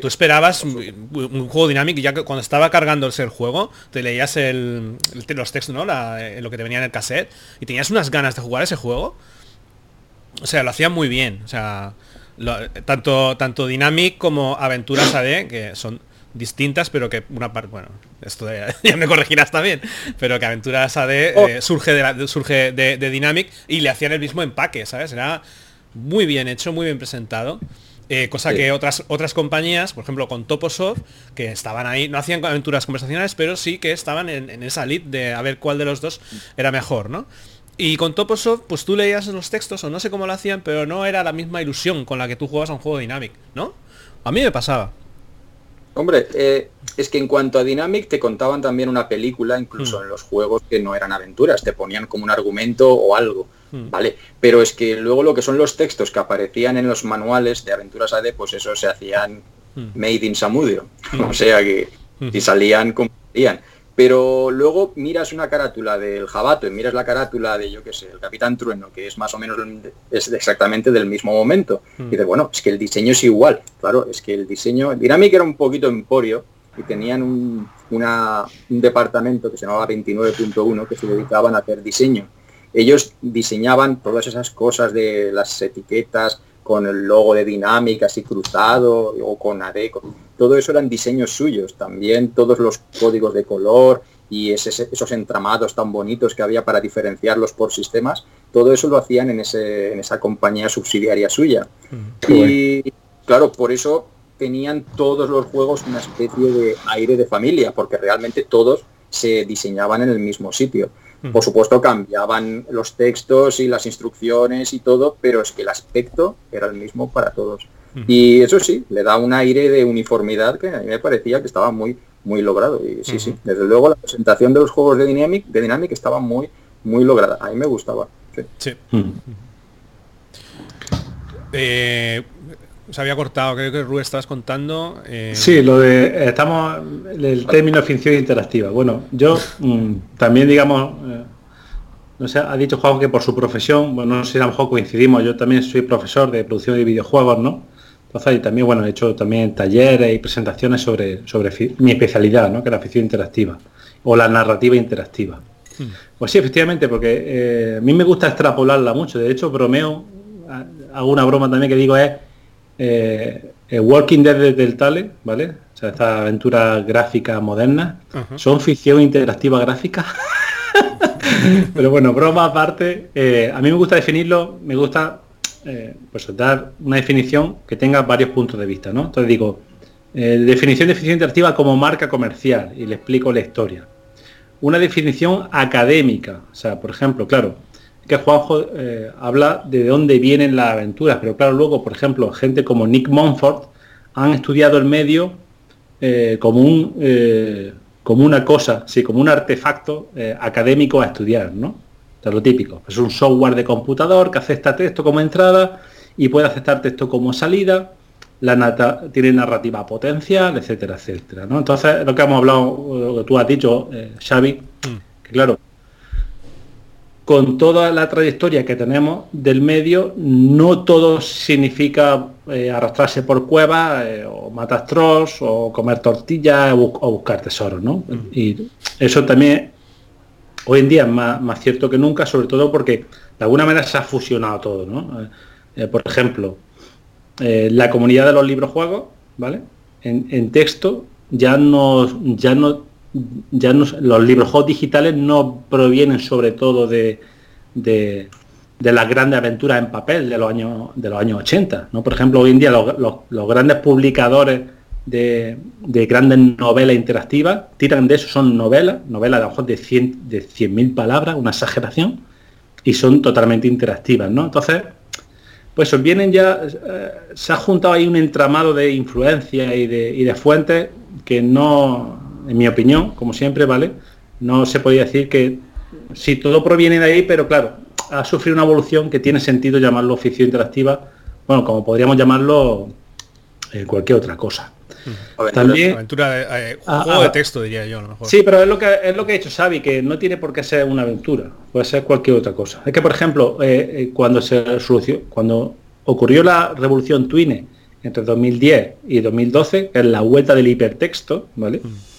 tú esperabas un, juego dinámico y ya que cuando estaba cargándose el juego, te leías el, los textos, ¿no? Eh, lo que te venía en el cassette y tenías unas ganas de jugar ese juego. O sea, lo hacían muy bien. O sea, tanto, tanto Dynamic como Aventuras AD, que son distintas, pero que una parte, bueno, esto ya me corregirás también, pero que Aventuras AD eh, oh. surge, de, surge de, Dynamic y le hacían el mismo empaque, ¿sabes? Era muy bien hecho, muy bien presentado. Eh, cosa que otras otras compañías, por ejemplo con Toposoft, que estaban ahí, no hacían aventuras conversacionales, pero sí que estaban en, esa lead de a ver cuál de los dos era mejor, ¿no? Y con Toposoft, pues tú leías los textos, o no sé cómo lo hacían, pero no era la misma ilusión con la que tú jugabas a un juego Dynamic, ¿no? A mí me pasaba. Hombre, eh, es que en cuanto a Dynamic te contaban también una película, incluso hmm. en los juegos que no eran aventuras, te ponían como un argumento o algo, hmm. ¿vale? Pero es que luego lo que son los textos que aparecían en los manuales de aventuras AD, pues eso se hacían hmm. made in Samudio, o sea que y salían como salían. Pero luego miras una carátula del Jabato y miras la carátula de, yo qué sé, el Capitán Trueno, que es más o menos es exactamente del mismo momento. Y dices, bueno, es que el diseño es igual. Claro, es que el diseño... Dynamic era un poquito emporio y tenían un, un departamento que se llamaba 29.1 que se dedicaban a hacer diseño. Ellos diseñaban todas esas cosas de las etiquetas, con el logo de Dynamic así cruzado o con ADECO. Todo eso eran diseños suyos. También todos los códigos de color y esos entramados tan bonitos que había para diferenciarlos por sistemas, todo eso lo hacían en, ese, en esa compañía subsidiaria suya. Mm. y claro, por eso tenían todos los juegos una especie de aire de familia, porque realmente todos se diseñaban en el mismo sitio. Por supuesto cambiaban los textos y las instrucciones y todo, pero es que el aspecto era el mismo para todos. Y eso sí, le da un aire de uniformidad que a mí me parecía que estaba muy muy logrado. Y sí, sí, desde luego la presentación de los juegos de Dynamic, de Dynamic estaba muy muy lograda. A mí me gustaba. Sí. Eh, se había cortado, creo que Rubén estabas contando. Eh, sí, lo de estamos el término ficción interactiva. Bueno, yo mm, también digamos, eh, no sé, ha dicho Juan que por su profesión, bueno, no sé si a lo mejor coincidimos, yo también soy profesor de producción de videojuegos, ¿no? Entonces, y también, bueno, he hecho también talleres y presentaciones sobre, sobre mi especialidad, ¿no? Que es la ficción interactiva o la narrativa interactiva. Hmm. Pues sí, efectivamente, porque eh, a mí me gusta extrapolarla mucho. De hecho, bromeo hago una broma también que digo es eh, Walking Dead de Tale, ¿vale? O sea, esta aventura gráfica moderna. Son ficción interactiva gráfica. Pero bueno, broma aparte, eh, a mí me gusta definirlo, me gusta eh, pues dar una definición que tenga varios puntos de vista, ¿no? Entonces digo, eh, definición de ficción interactiva como marca comercial, y le explico la historia. Una definición académica, o sea, por ejemplo, claro, que Juanjo habla de dónde vienen las aventuras, pero claro, luego, por ejemplo, gente como Nick Monfort han estudiado el medio como un como una cosa, sí, como un artefacto eh, académico a estudiar, ¿no? Es lo típico. Es un software de computador que acepta texto como entrada y puede aceptar texto como salida, la tiene narrativa potencial, etcétera, etcétera. ¿no? Entonces, lo que hemos hablado, lo que tú has dicho, eh, Xavi, mm. que claro, con toda la trayectoria que tenemos del medio, no todo significa eh, arrastrarse por cuevas eh, o matar trolls o comer tortillas o, buscar tesoros, ¿no? Mm. Y eso también hoy en día es más, cierto que nunca, sobre todo porque de alguna manera se ha fusionado todo, ¿no? Eh, por ejemplo, la comunidad de los libros juegos, ¿vale? En, en texto ya no, ya no ya no, los libros juegos digitales no provienen sobre todo de, de, las grandes aventuras en papel de los años de los años 80 ¿no? por ejemplo hoy en día los, grandes publicadores de, grandes novelas interactivas tiran de eso son novelas novelas de a lo mejor de 100 de 100.000 palabras una exageración y son totalmente interactivas ¿no? entonces pues vienen ya eh, se ha juntado ahí un entramado de influencia y de, y de fuentes que no en mi opinión, como siempre, ¿vale? No se podía decir que si todo proviene de ahí, pero claro, ha sufrido una evolución que tiene sentido llamarlo oficio interactiva, bueno, como podríamos llamarlo eh, cualquier otra cosa. También aventura de, eh, ah, juego de ah, texto diría yo sí pero es lo que es lo que ha hecho Xavi que no tiene por qué ser una aventura puede ser cualquier otra cosa es que por ejemplo eh, cuando se cuando ocurrió la revolución Twine entre 2010 y 2012 que es la vuelta del hipertexto vale mm.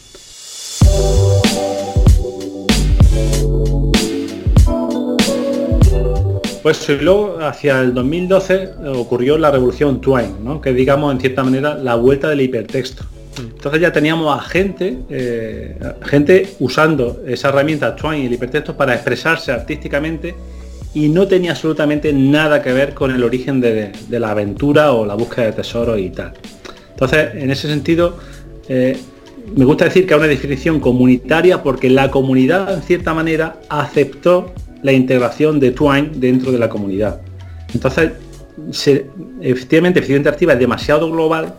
Pues luego, hacia el 2012, ocurrió la revolución Twine, ¿no? que digamos, en cierta manera, la vuelta del hipertexto. Entonces ya teníamos a gente, eh, gente usando esa herramienta Twine y el hipertexto para expresarse artísticamente y no tenía absolutamente nada que ver con el origen de, la aventura o la búsqueda de tesoros y tal. Entonces, en ese sentido, eh, me gusta decir que es una definición comunitaria porque la comunidad, en cierta manera, aceptó la integración de Twine dentro de la comunidad. Entonces, efectivamente, eficiencia activa es demasiado global,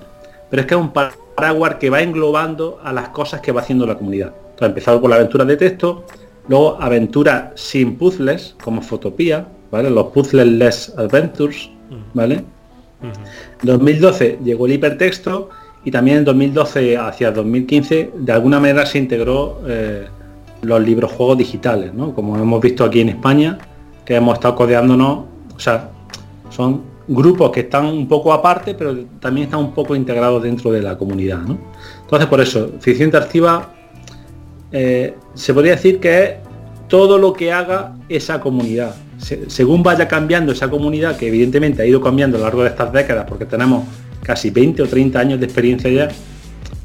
pero es que es un paraguas que va englobando a las cosas que va haciendo la comunidad. Entonces, empezado por la aventura de texto, luego aventuras sin puzzles, como Fotopía, ¿vale? Los puzzles adventures, ¿vale? 2012 llegó el hipertexto y también en 2012 hacia 2015 de alguna manera se integró eh, los libros juegos digitales, ¿no? Como hemos visto aquí en España, que hemos estado codeándonos, o sea, son grupos que están un poco aparte, pero también están un poco integrados dentro de la comunidad, ¿no? Entonces, por eso, ficción interactiva eh, se podría decir que es todo lo que haga esa comunidad. según vaya cambiando esa comunidad, que evidentemente ha ido cambiando a lo largo de estas décadas, porque tenemos casi 20 o 30 años de experiencia ya,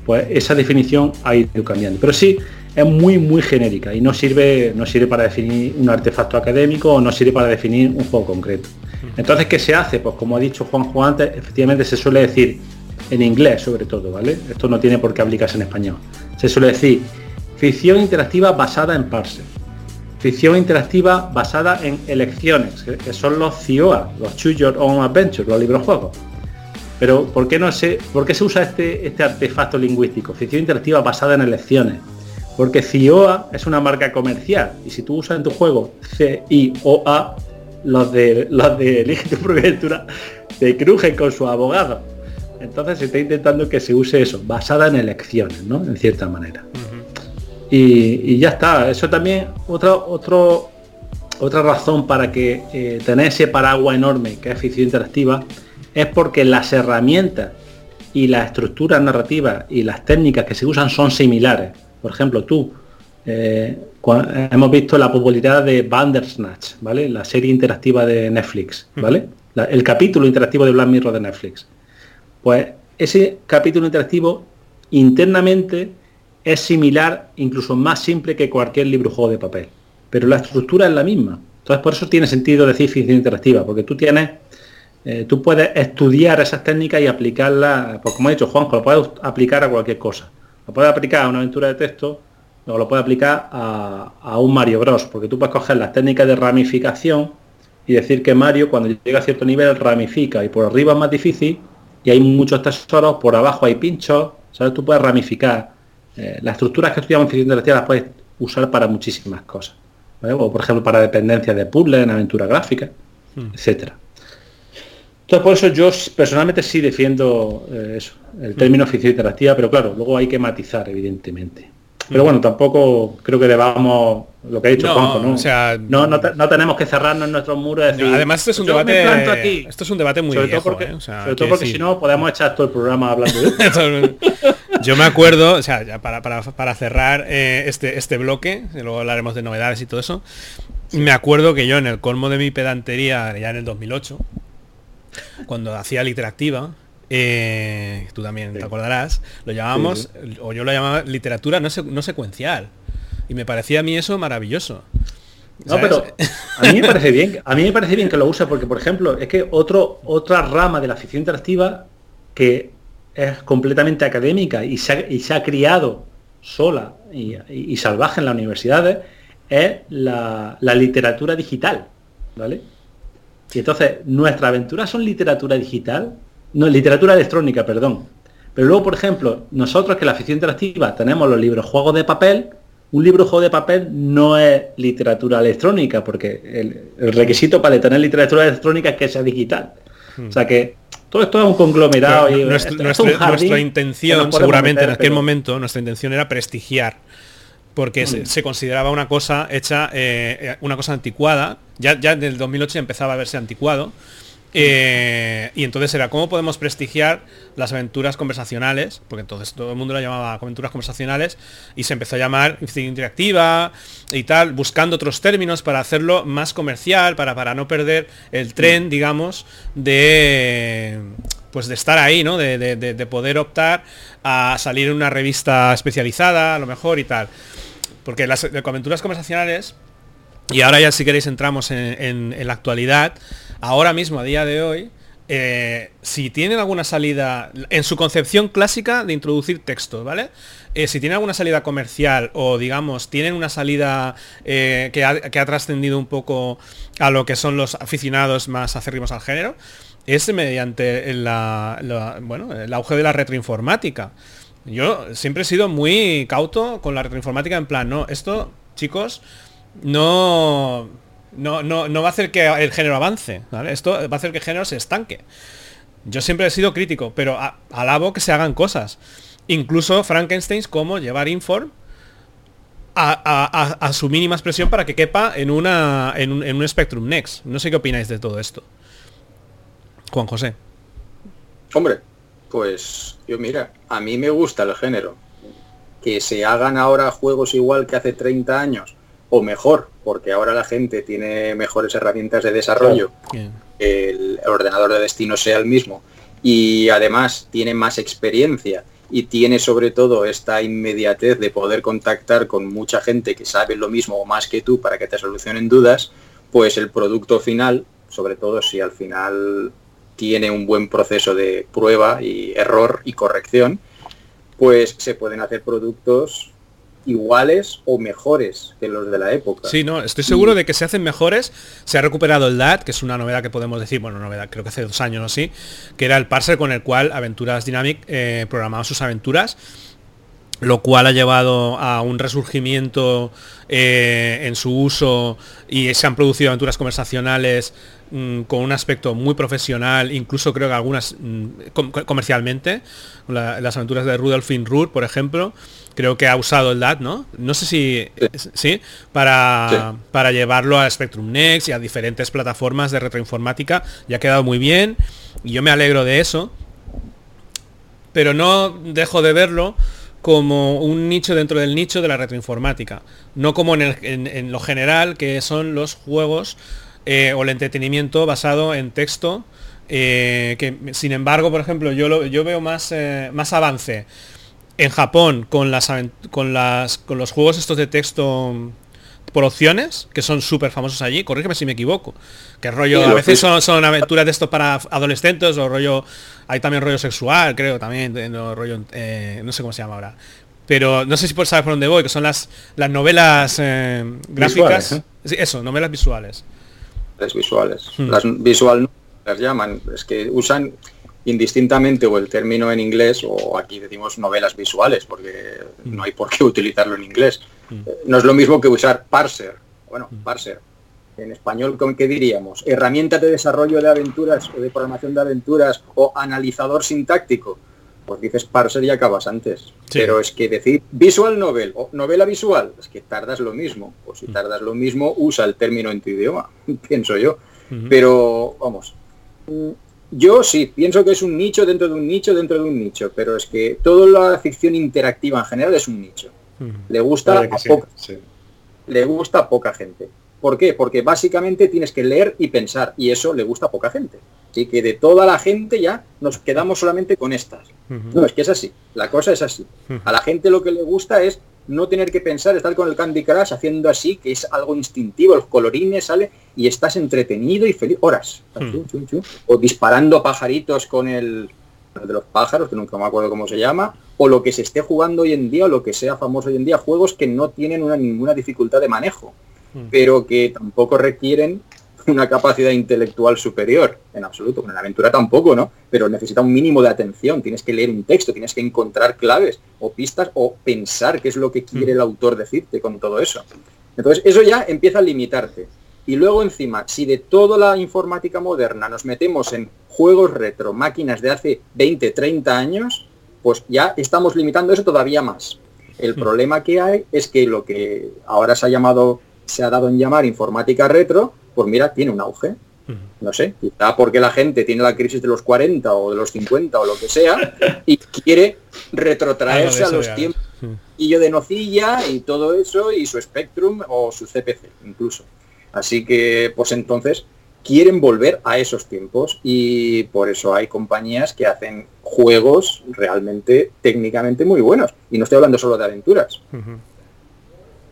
pues esa definición ha ido cambiando. Pero sí, es muy muy genérica y no sirve no sirve para definir un artefacto académico o no sirve para definir un juego concreto. Entonces qué se hace pues como ha dicho Juan Juan antes efectivamente se suele decir en inglés sobre todo vale esto no tiene por qué aplicarse en español. Se suele decir ficción interactiva basada en parse. Ficción interactiva basada en elecciones que, son los CIOA los Choose Your Own Adventure los libros juegos pero ¿por qué no se, por qué se usa este, este artefacto lingüístico? Ficción interactiva basada en elecciones. Porque CIOA es una marca comercial y si tú usas en tu juego CIOA, los de los de Elige tu propia te crujen con su abogado. Entonces se está intentando que se use eso, basada en elecciones, ¿no? En cierta manera. y, ya está. Eso también, otra, otro, otra razón para que eh, tener ese paraguas enorme que es ficción interactiva es porque las herramientas y las estructuras narrativas y las técnicas que se usan son similares. Por ejemplo, tú, eh, hemos visto la popularidad de Bandersnatch, ¿vale? La serie interactiva de Netflix, ¿vale? el capítulo interactivo de Black Mirror de Netflix. Pues ese capítulo interactivo internamente es similar, incluso más simple que cualquier libro juego de papel. Pero la estructura es la misma. Entonces por eso tiene sentido decir ficción interactiva, porque tú tienes, eh, tú puedes estudiar esas técnicas y aplicarlas, pues como ha dicho Juanjo, lo puedes aplicar a cualquier cosa. Lo puedes aplicar a una aventura de texto o lo puedes aplicar a, a un Mario Bros, porque tú puedes coger las técnicas de ramificación y decir que Mario cuando llega a cierto nivel ramifica y por arriba es más difícil y hay muchos tesoros, por abajo hay pinchos, ¿sabes? Tú puedes ramificar. Eh, las estructuras que estudiamos en ficción interactiva las puedes usar para muchísimas cosas. O por ejemplo para dependencias de puzzle, en aventura gráfica, hmm. etcétera. Entonces por eso yo personalmente sí defiendo eh, eso, el término ficción interactiva, pero claro, luego hay que matizar, evidentemente. Pero bueno, tampoco creo que debamos lo que ha dicho no, ¿no? O sea, no, no, tenemos que cerrarnos en nuestros muros. Decir, además, esto es un debate. Aquí. Esto es un debate muy sobre viejo, todo porque, ¿eh? o sea, sobre todo porque si no podemos echar todo el programa hablando de esto. yo me acuerdo, o sea, ya para, para, para cerrar eh, este, este bloque, luego hablaremos de novedades y todo eso. Me acuerdo que yo en el colmo de mi pedantería, ya en el 2008, cuando hacía literativa, eh, tú también te acordarás, lo llamábamos, o yo lo llamaba literatura no, no secuencial. Y me parecía a mí eso maravilloso. No, pero a mí me parece bien, a mí me parece bien que lo use porque, por ejemplo, es que otro, otra rama de la ficción interactiva que es completamente académica y se ha, y se ha criado sola y, salvaje en las universidades es la, la, literatura digital, ¿vale? Y entonces, ¿nuestras aventuras son literatura digital? No, literatura electrónica, perdón. Pero luego, por ejemplo, nosotros que la ficción interactiva tenemos los libros juegos de papel, un libro juego de papel no es literatura electrónica, porque el, requisito para tener literatura electrónica es que sea digital. Hmm. O sea que todo esto es un conglomerado. y nuestra intención, seguramente en aquel momento, nuestra intención era prestigiar porque se, hmm. consideraba una cosa hecha, eh, una cosa anticuada, ya, ya en el 2008 empezaba a verse anticuado, eh, y entonces era cómo podemos prestigiar las aventuras conversacionales, porque entonces todo el mundo lo llamaba aventuras conversacionales y se empezó a llamar interactiva y tal, buscando otros términos para hacerlo más comercial, para, para no perder el tren, mm. digamos, de pues de estar ahí, ¿no? De, poder optar a salir en una revista especializada, a lo mejor y tal. Porque las aventuras conversacionales, y ahora ya si queréis entramos en la actualidad, ahora mismo, a día de hoy, eh, si tienen alguna salida, en su concepción clásica de introducir texto, ¿vale? Eh, si tienen alguna salida comercial o digamos, tienen una salida eh, que ha, trascendido un poco a lo que son los aficionados más acérrimos al género, es mediante la, bueno, el auge de la retroinformática. Yo siempre he sido muy cauto con la retroinformática en plan, no, esto, chicos, no no, no, no va a hacer que el género avance, Esto va a hacer que el género se estanque. Yo siempre he sido crítico, pero alabo que se hagan cosas. Incluso Frankenstein como llevar Inform a, su mínima expresión para que quepa en, una, en, un, en un Spectrum Next. No sé qué opináis de todo esto. Juan José. Hombre, pues yo mira, a mí me gusta el género. Que se hagan ahora juegos igual que hace 30 años o mejor, porque ahora la gente tiene mejores herramientas de desarrollo, el ordenador de destino sea el mismo, y además tiene más experiencia y tiene sobre todo esta inmediatez de poder contactar con mucha gente que sabe lo mismo o más que tú para que te solucionen dudas, pues el producto final, sobre todo si al final tiene un buen proceso de prueba y error y corrección, pues se pueden hacer productos iguales o mejores que los de la época. Sí, no, estoy seguro de que se hacen mejores. Se ha recuperado el DAT, que es una novedad que podemos decir, bueno, novedad, creo que hace dos años o así, que era el parser con el cual Aventuras Dynamic eh, programaba sus aventuras lo cual ha llevado a un resurgimiento eh, en su uso y se han producido aventuras conversacionales mm, con un aspecto muy profesional, incluso creo que algunas mm, comercialmente, las aventuras de Rudolf Finrur, por ejemplo, creo que ha usado el DAT, ¿no? No sé si sí, para, para llevarlo a Spectrum Next y a diferentes plataformas de retroinformática y ha quedado muy bien y yo me alegro de eso. Pero no dejo de verlo como un nicho dentro del nicho de la retroinformática, no como en, lo general que son los juegos eh, o el entretenimiento basado en texto. eh, que sin embargo, por ejemplo, yo, lo- yo veo más, eh, más avance en Japón con las, con las con los juegos estos de texto por opciones, que son súper famosos allí, corrígeme si me equivoco. Que rollo, Sí, a veces son, son aventuras de estos para adolescentes o rollo, hay también rollo sexual, creo, también, no, rollo, eh, no sé cómo se llama ahora. Pero no sé si por sabes por dónde voy, que son las, las novelas eh, gráficas. Visuales, ¿eh? Eso, novelas visuales. Las visuales. Hmm. Las visual no- las llaman. Es que usan indistintamente o el término en inglés o aquí decimos novelas visuales porque no hay por qué utilizarlo en inglés. Eh, No es lo mismo que usar parser. Bueno, parser. En español, ¿con qué diríamos? Herramienta de desarrollo de aventuras o de programación de aventuras o analizador sintáctico. Pues dices parser y acabas antes. Sí. Pero es que decir visual novel o novela visual, es que tardas lo mismo. Pues si tardas lo mismo, usa el término en tu idioma, pienso yo. Pero, vamos, mm, yo sí, pienso que es un nicho dentro de un nicho dentro de un nicho, pero es que toda la ficción interactiva en general es un nicho. Le gusta, a sí, poca, sí. le gusta a poca gente. ¿Por qué? Porque básicamente tienes que leer y pensar, y eso le gusta a poca gente. Así que de toda la gente ya nos quedamos solamente con estas. No, es que es así. La cosa es así. A la gente lo que le gusta es no tener que pensar, estar con el Candy Crush haciendo así, que es algo instintivo, el colorines sale y estás entretenido y feliz horas. Hmm. Chum, chum, chum. O disparando pajaritos con el, el de los pájaros, que nunca me acuerdo cómo se llama, o lo que se esté jugando hoy en día, o lo que sea famoso hoy en día, juegos que no tienen una, ninguna dificultad de manejo, Hmm. pero que tampoco requieren una capacidad intelectual superior, en absoluto. En la aventura tampoco, ¿no? Pero necesita un mínimo de atención. Tienes que leer un texto, tienes que encontrar claves o pistas o pensar qué es lo que quiere el autor decirte con todo eso. Entonces, eso ya empieza a limitarte. Y luego encima, si de toda la informática moderna nos metemos en juegos retro, máquinas de hace 20, 30 años, pues ya estamos limitando eso todavía más. El problema que hay es que lo que ahora se ha llamado, se ha dado en llamar informática retro, pues mira, tiene un auge. No sé, quizá porque la gente tiene la crisis de los 40 o de los 50 o lo que sea y quiere retrotraerse a Algo de los ya. tiempos y yo de nocilla y todo eso y su Spectrum o su CPC incluso. Así que pues entonces quieren volver a esos tiempos y por eso hay compañías que hacen juegos realmente técnicamente muy buenos. Y no estoy hablando solo de aventuras.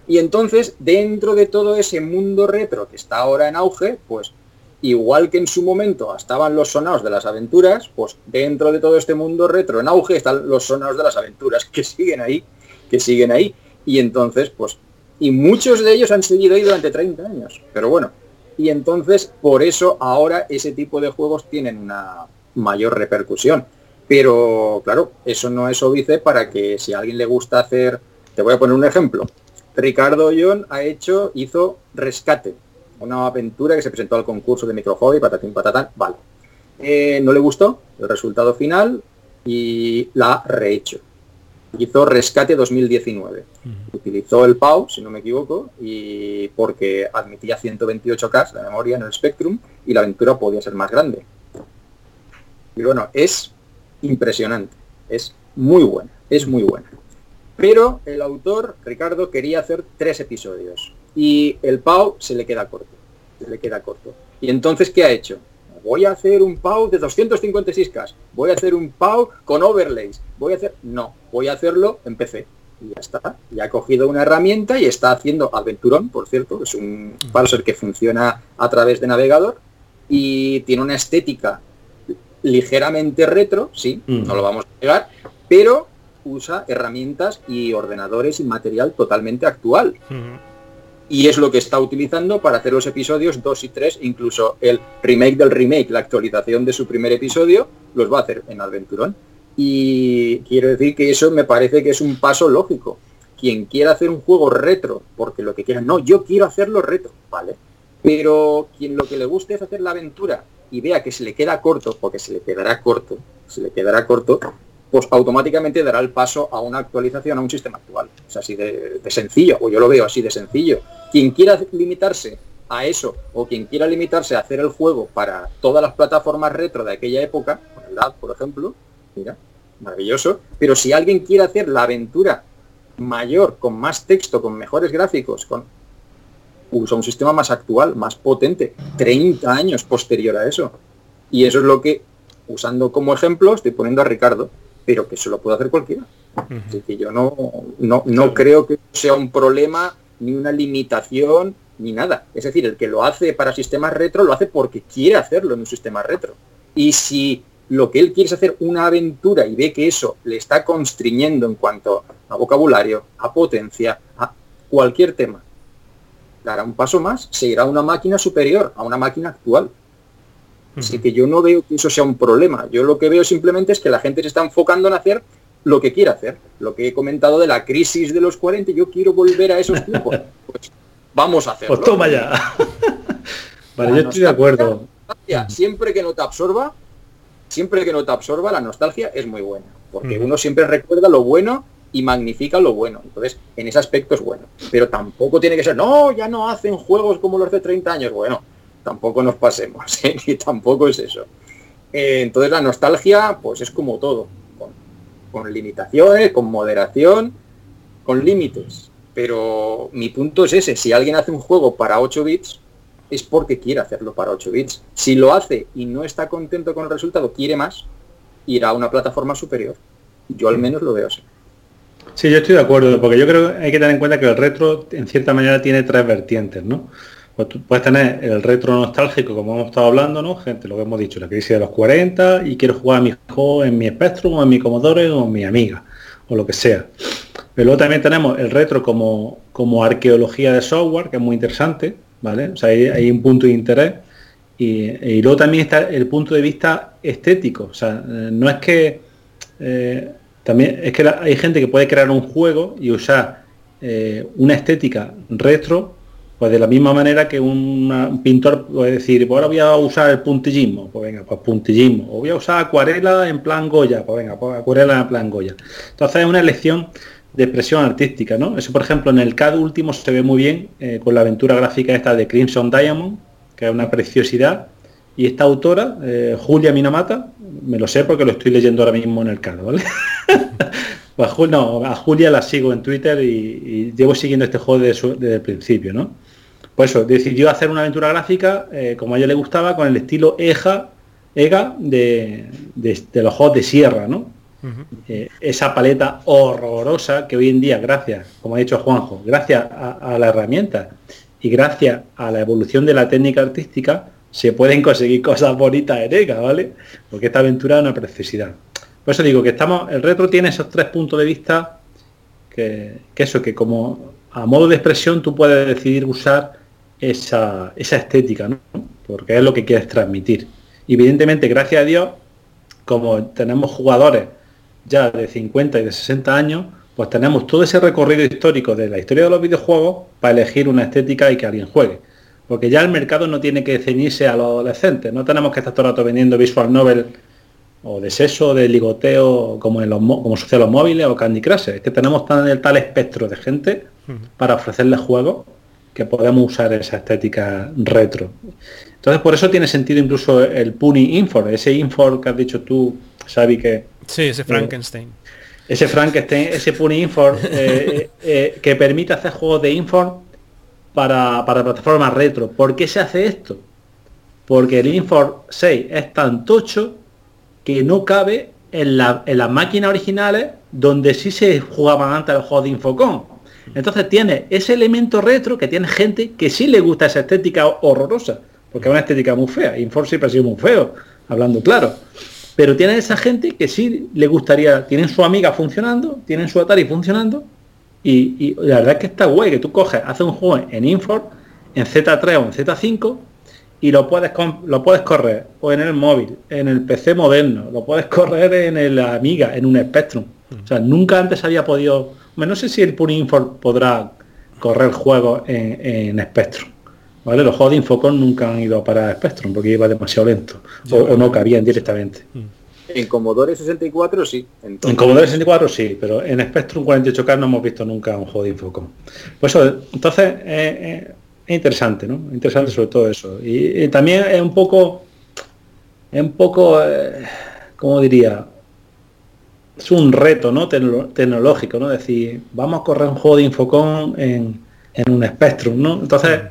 Y entonces, dentro de todo ese mundo retro que está ahora en auge, pues igual que en su momento estaban los sonados de las aventuras, pues dentro de todo este mundo retro en auge están los sonados de las aventuras, que siguen ahí, que siguen ahí. Y entonces, pues, y muchos de ellos han seguido ahí durante 30 años. Pero bueno, y entonces por eso ahora ese tipo de juegos tienen una mayor repercusión. Pero claro, eso no es óbice para que si a alguien le gusta hacer, te voy a poner un ejemplo. Ricardo Ollón ha hecho, hizo Rescate, una aventura que se presentó al concurso de Micro Hobby, patatín patatán, vale. Eh, no le gustó el resultado final y la ha rehecho. Hizo Rescate 2019. Utilizó el PAU, si no me equivoco, y porque admitía 128K de memoria en el Spectrum y la aventura podía ser más grande. Y bueno, es impresionante, es muy buena, es muy buena. Pero el autor, Ricardo, quería hacer tres episodios y el PAU se le queda corto, se le queda corto. Y entonces, ¿qué ha hecho? Voy a hacer un PAU de 256K, voy a hacer un PAU con overlays, voy a hacer... No, voy a hacerlo en PC. Y ya está, ya ha cogido una herramienta y está haciendo Aventurón, por cierto, que es un parser que funciona a través de navegador y tiene una estética ligeramente retro, sí, Mm. no lo vamos a negar, pero usa herramientas y ordenadores y material totalmente actual. Y es lo que está utilizando para hacer los episodios 2 y 3, incluso el remake del remake, la actualización de su primer episodio, los va a hacer en Adventurón. Y quiero decir que eso me parece que es un paso lógico. Quien quiera hacer un juego retro, porque lo que quiera, no, yo quiero hacerlo retro, ¿vale? Pero quien lo que le guste es hacer la aventura y vea que se le queda corto, porque se le quedará corto, se le quedará corto, pues automáticamente dará el paso a una actualización a un sistema actual. Es así de, sencillo, o yo lo veo así de sencillo. Quien quiera limitarse a eso, o quien quiera limitarse a hacer el juego para todas las plataformas retro de aquella época, con el por ejemplo, mira, maravilloso. Pero si alguien quiere hacer la aventura mayor, con más texto, con mejores gráficos, con usa un sistema más actual, más potente, 30 años posterior a eso. Y eso es lo que, usando como ejemplo, estoy poniendo a Ricardo, pero que eso lo puede hacer cualquiera. Así que yo no, no, no creo que sea un problema, ni una limitación, ni nada. Es decir, el que lo hace para sistemas retro lo hace porque quiere hacerlo en un sistema retro. Y si lo que él quiere es hacer una aventura y ve que eso le está constriñendo en cuanto a vocabulario, a potencia, a cualquier tema, dará un paso más, se irá a una máquina superior, a una máquina actual. Así que yo no veo que eso sea un problema. Yo lo que veo simplemente es que la gente se está enfocando en hacer lo que quiere hacer. Lo que he comentado de la crisis de los 40, yo quiero volver a esos tiempos. Pues vamos a hacerlo. Pues toma ya. vale, yo estoy de acuerdo. Siempre que no te absorba, siempre que no te absorba, la nostalgia es muy buena. Porque uno siempre recuerda lo bueno y magnifica lo bueno. Entonces, en ese aspecto es bueno. Pero tampoco tiene que ser, no, ya no hacen juegos como los de 30 años. Bueno, tampoco nos pasemos, ¿eh? y tampoco es eso. Eh, entonces la nostalgia, pues es como todo, con, con limitaciones, con moderación, con límites. Pero mi punto es ese, si alguien hace un juego para 8 bits, es porque quiere hacerlo para 8 bits. Si lo hace y no está contento con el resultado, quiere más, irá a una plataforma superior. Yo al menos lo veo así. Sí, yo estoy de acuerdo, porque yo creo que hay que tener en cuenta que el retro en cierta manera tiene tres vertientes, ¿no? Pues tú puedes tener el retro nostálgico, como hemos estado hablando, ¿no? Gente, lo que hemos dicho, la crisis de los 40 y quiero jugar a mi juego en mi Spectrum o en mi Commodore o en mi amiga, o lo que sea. Pero luego también tenemos el retro como, como arqueología de software, que es muy interesante, ¿vale? O sea, hay, un punto de interés. Y, luego también está el punto de vista estético. O sea, eh, no es que... Eh, también es que hay gente que puede crear un juego y usar eh, una estética retro, pues de la misma manera que un pintor puede decir, pues ahora voy a usar el puntillismo, pues venga, pues puntillismo, o voy a usar acuarela en plan Goya, pues venga, pues acuarela en plan Goya. Entonces es una elección de expresión artística, ¿no? Eso, por ejemplo, en el CAD último se ve muy bien eh, con la aventura gráfica esta de Crimson Diamond, que es una preciosidad, y esta autora, eh, Julia Minamata, me lo sé porque lo estoy leyendo ahora mismo en el CAD, ¿vale? Pues a, Julia la sigo en Twitter y, llevo siguiendo este juego desde, el principio, ¿no? Por eso, decidió hacer una aventura gráfica, eh, como a ella le gustaba, con el estilo EJA, EGA de, los juegos de sierra, ¿no? Eh, esa paleta horrorosa que hoy en día, gracias, como ha dicho Juanjo, gracias a, la herramienta y gracias a la evolución de la técnica artística, se pueden conseguir cosas bonitas en EGA, ¿vale? Porque esta aventura es una preciosidad. Por eso digo que estamos, el retro tiene esos tres puntos de vista que, eso, que como a modo de expresión tú puedes decidir usar esa, estética, ¿no? Porque es lo que quieres transmitir. evidentemente, gracias a Dios, como tenemos jugadores ya de 50 y de 60 años, pues tenemos todo ese recorrido histórico de la historia de los videojuegos para elegir una estética y que alguien juegue. Porque ya el mercado no tiene que ceñirse a los adolescentes, no tenemos que estar todo el rato vendiendo visual novel o de sexo, de ligoteo, como en los como sucede los móviles o Candy Crush. Es que tenemos tan el tal espectro de gente para ofrecerles juegos que podemos usar esa estética retro. Entonces por eso tiene sentido incluso el Puni Infor, ese Infor que has dicho tú, Xavi, que... Sí, ese Frankenstein. ese Frankenstein, ese Puni Infor, eh, eh, que permite hacer juegos de Infor para, para plataformas retro. ¿Por qué se hace esto? Porque el Infor 6 es tan tocho que no cabe en, las máquinas originales donde sí se jugaban antes los juegos de Infocom. Entonces tiene ese elemento retro que tiene gente que sí le gusta esa estética horrorosa, porque es una estética muy fea. Infor siempre ha sido muy feo, hablando claro. Pero tiene esa gente que sí le gustaría, tienen su amiga funcionando, tienen su Atari funcionando, y, la verdad es que está guay que tú coges, haces un juego en Infor, en Z3 o en Z5, y lo puedes lo puedes correr o en el móvil, en el PC moderno, lo puedes correr en el Amiga, en un Spectrum. O sea, nunca antes había podido. No sé si el Purinfor podrá correr juegos en, Spectrum. ¿Vale? Los juegos de Infocom nunca han ido para Spectrum porque iba demasiado lento. O, no cabían directamente. En Commodore 64 sí. En Commodore 64 sí, pero en Spectrum 48K no hemos visto nunca un juego de Infocom. Pues eso, entonces, eh, eh, es interesante, ¿no? Interesante sobre todo eso. Y, también es un poco, es un poco, eh, ¿cómo diría? Es un reto, ¿no? tecnológico, ¿no? decir, vamos a correr un juego de Infocom en, en un Spectrum, ¿no? Entonces,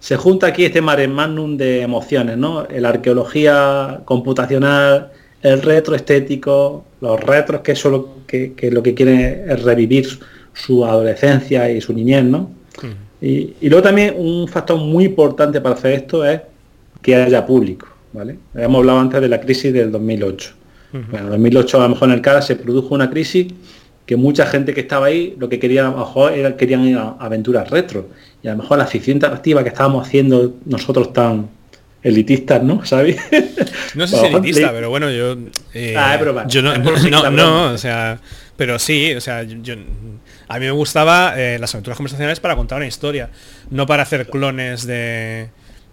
se junta aquí este mare magnum de emociones, ¿no? La arqueología computacional, el retro estético, los retros que solo que, que lo que quieren es revivir su adolescencia y su niñez, ¿no? Y, luego también un factor muy importante para hacer esto es que haya público, ¿vale? Hemos hablado antes de la crisis del 2008. Bueno, en 2008 a lo mejor en el CAD se produjo una crisis que mucha gente que estaba ahí lo que quería a lo mejor era, querían ir a aventuras retro. Y a lo mejor la ficción interactiva que estábamos haciendo nosotros tan elitistas, ¿no? ¿Sabes? No sé si elitista, pero bueno, yo... Eh, ah, yo no, no, no, o sea, pero sí, o sea, yo, a mí me gustaba eh, las aventuras conversacionales para contar una historia, no para hacer clones de,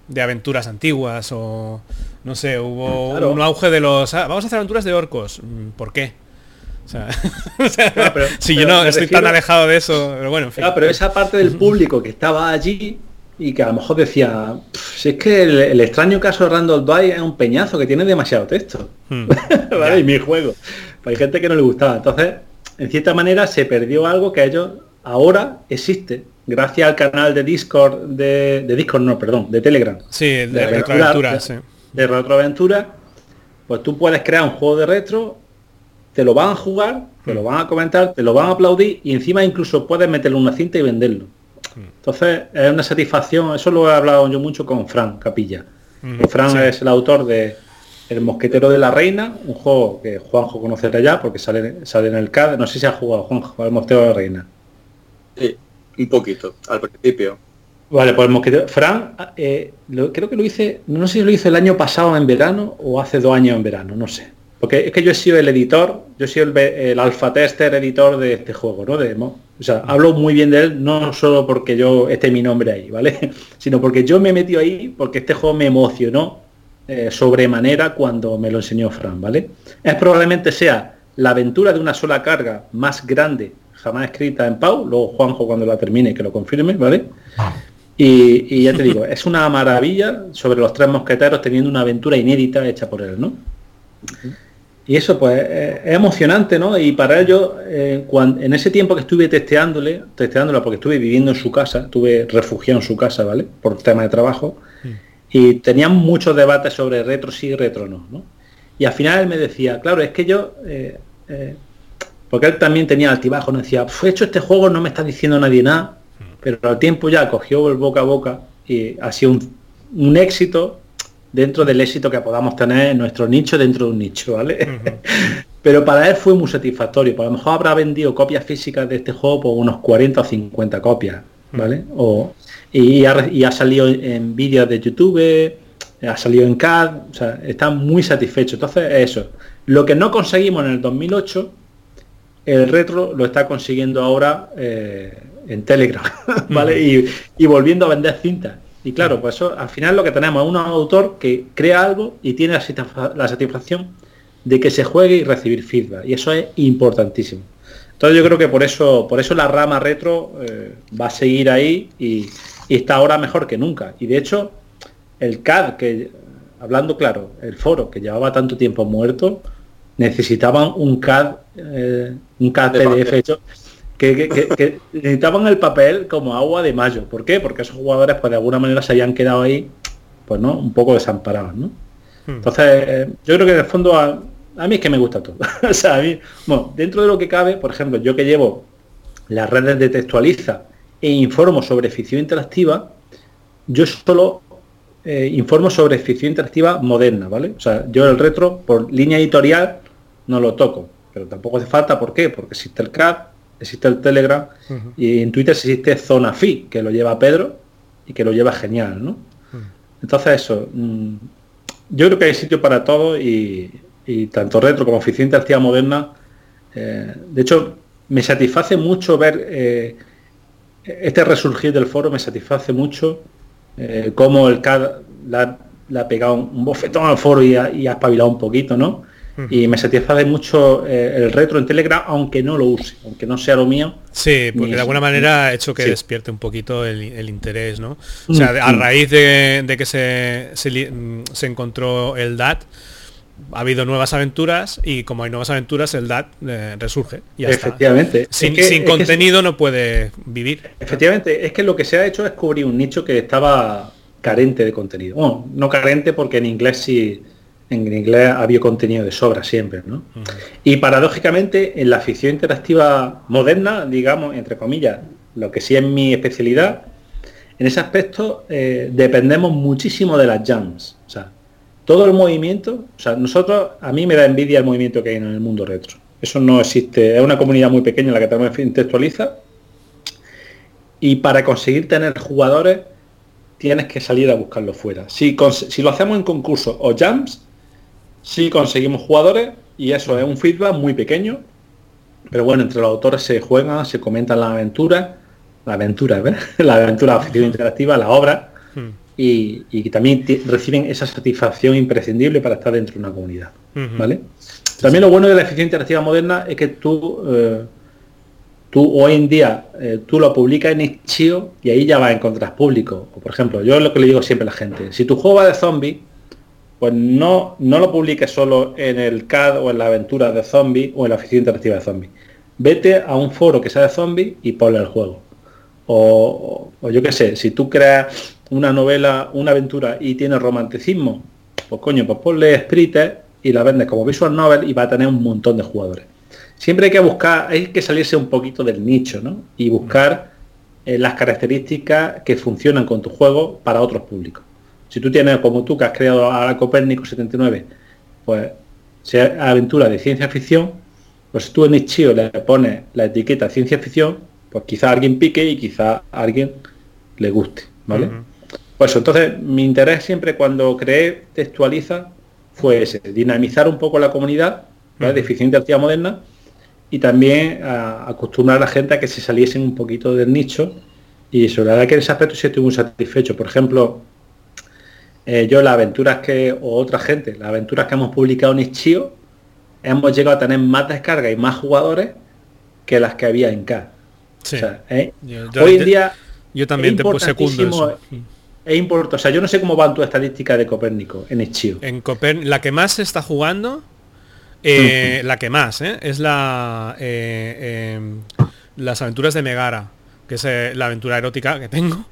de aventuras antiguas o no sé, hubo un auge de los ah, vamos a hacer aventuras de orcos. Mm, ¿Por qué? O sea, si yo no estoy tan alejado de eso, pero bueno, pero esa parte del público que estaba allí y que a lo mejor decía, si es que el, extraño caso de Randall Dwight es un peñazo que tiene demasiado texto. Hmm. ¿Vale? Y mi juego. Pues hay gente que no le gustaba. Entonces, en cierta manera se perdió algo que a ellos ahora existe gracias al canal de Discord de, Discord no perdón de Telegram sí de, retroaventura sí. De retroaventura pues tú puedes crear un juego de retro te lo van a jugar te lo van a comentar te lo van a aplaudir y encima incluso puedes meterle una cinta y venderlo entonces es una satisfacción eso lo he hablado yo mucho con Fran Capilla Fran es el autor de el Mosquetero de la Reina, un juego que Juanjo conocerá ya porque sale, sale en el CAD. No sé si ha jugado Juanjo el Mosquetero de la Reina. Sí, un poquito, al principio. Vale, pues Mosquetero. Fran, eh, creo que lo hice, no sé si lo hice el año pasado en verano o hace dos años en verano, no sé. Porque es que yo he sido el editor, yo he sido el, el alfa tester editor de este juego, ¿no? De, o sea, hablo muy bien de él, no solo porque yo esté mi nombre ahí, ¿vale? Sino porque yo me metido ahí porque este juego me emocionó eh, sobremanera cuando me lo enseñó Fran, ¿vale? Es probablemente sea la aventura de una sola carga más grande jamás escrita en Pau, luego Juanjo cuando la termine que lo confirme, ¿vale? Y, ya te digo, es una maravilla sobre los tres mosqueteros teniendo una aventura inédita hecha por él, ¿no? Y eso pues es emocionante, ¿no? Y para ello, eh, en ese tiempo que estuve testeándole, testeándola porque estuve viviendo en su casa, estuve refugiado en su casa, ¿vale? Por tema de trabajo, y tenían muchos debates sobre retro sí y retro no, ¿no? Y al final él me decía, claro, es que yo, eh, eh, porque él también tenía altibajo, no decía, fue hecho este juego, no me está diciendo nadie nada, pero al tiempo ya cogió el boca a boca y ha sido un, éxito dentro del éxito que podamos tener en nuestro nicho dentro de un nicho, ¿vale? pero para él fue muy satisfactorio, por lo mejor habrá vendido copias físicas de este juego por unos 40 o 50 copias, ¿vale? O, y ha, salido en vídeos de YouTube, ha salido en CAD, o sea, está muy satisfecho. Entonces, eso. Lo que no conseguimos en el 2008, el retro lo está consiguiendo ahora eh, en Telegram, ¿vale? y, volviendo a vender cintas. Y claro, pues eso, al final lo que tenemos es un autor que crea algo y tiene la, satisfacción de que se juegue y recibir feedback. Y eso es importantísimo. Entonces yo creo que por eso, por eso la rama retro eh, va a seguir ahí y, y está ahora mejor que nunca. Y de hecho, el CAD, que hablando claro, el foro que llevaba tanto tiempo muerto, necesitaban un CAD, eh, un CAD PDF hecho, que, necesitaban el papel como agua de mayo. ¿Por qué? Porque esos jugadores pues de alguna manera se habían quedado ahí, pues no, un poco desamparados, ¿no? Hmm. Entonces, eh, yo creo que en el fondo a, mí es que me gusta todo. o sea, a mí, bueno, dentro de lo que cabe, por ejemplo, yo que llevo las redes de textualiza e informo sobre ficción interactiva, yo solo eh, informo sobre ficción interactiva moderna, ¿vale? O sea, yo el retro, por línea editorial, no lo toco, pero tampoco hace falta, ¿por qué? Porque existe el CAD, existe el Telegram, y en Twitter existe Zona Fi, que lo lleva Pedro y que lo lleva genial, ¿no? Entonces eso, mm, yo creo que hay sitio para todo y, tanto retro como ficción interactiva moderna, eh, de hecho, me satisface mucho ver eh, este resurgir del foro me satisface mucho, eh, como el CAD le ha pegado un bofetón al foro y ha, espabilado un poquito, ¿no? Y me satisface mucho eh, el retro en Telegram, aunque no lo use, aunque no sea lo mío. Sí, porque de alguna manera ha hecho que despierte un poquito el, interés, ¿no? O sea, a raíz de, que se, se, encontró el DAT, ha habido nuevas aventuras y como hay nuevas aventuras el DAT eh, resurge. Y efectivamente. Sin, contenido no puede vivir. Efectivamente, es que lo que se ha hecho es cubrir un nicho que estaba carente de contenido. Bueno, no carente porque en inglés sí, en inglés había contenido de sobra siempre, ¿no? Y paradójicamente en la ficción interactiva moderna, digamos, entre comillas, lo que sí es mi especialidad, en ese aspecto eh, dependemos muchísimo de las jams. O sea, todo el movimiento, o sea, nosotros, a mí me da envidia el movimiento que hay en el mundo retro. Eso no existe, es una comunidad muy pequeña en la que tenemos intelectualiza. Y para conseguir tener jugadores, tienes que salir a buscarlo fuera. Si, si lo hacemos en concurso o jams, sí conseguimos jugadores y eso es un feedback muy pequeño. Pero bueno, entre los autores se juegan, se comentan las aventuras, la aventura, ¿verdad? la aventura oficial interactiva, la obra, hmm. y, también reciben esa satisfacción imprescindible para estar dentro de una comunidad. ¿Vale? También lo bueno de la eficiencia interactiva moderna es que tú, eh, tú hoy en día, eh, tú lo publicas en Itch.io y ahí ya vas a encontrar público. por ejemplo, yo es lo que le digo siempre a la gente, si tu juego va de zombie, pues no, no lo publiques solo en el CAD o en la aventura de zombie o en la eficiencia interactiva de zombie. Vete a un foro que sea de zombie y ponle el juego. O, yo qué sé, si tú creas una novela, una aventura y tienes romanticismo, pues coño, pues ponle sprites y la vendes como visual novel y va a tener un montón de jugadores. Siempre hay que buscar, hay que salirse un poquito del nicho, ¿no? Y buscar eh, las características que funcionan con tu juego para otros públicos. Si tú tienes, como tú, que has creado a Copérnico 79, pues sea aventura de ciencia ficción, pues tú en Itch.io le pones la etiqueta ciencia ficción, pues quizá alguien pique y quizá a alguien le guste, ¿vale? Pues entonces mi interés siempre cuando creé Textualiza fue ese, dinamizar un poco la comunidad ¿vale? de eficiencia activa moderna y también a, acostumbrar a la gente a que se saliesen un poquito del nicho y sobre la verdad que en ese aspecto sí estoy muy satisfecho. Por ejemplo, eh, yo las aventuras que, o otra gente, las aventuras que hemos publicado en Ischio, hemos llegado a tener más descargas y más jugadores que las que había en K. ¿eh? hoy en día yo también te puse eso es importante. O sea, yo no sé cómo va tu estadística de Copérnico en Ischio. En Copérnico, la que más se está jugando, eh, la que más, es la las aventuras de Megara, que es la aventura erótica que tengo.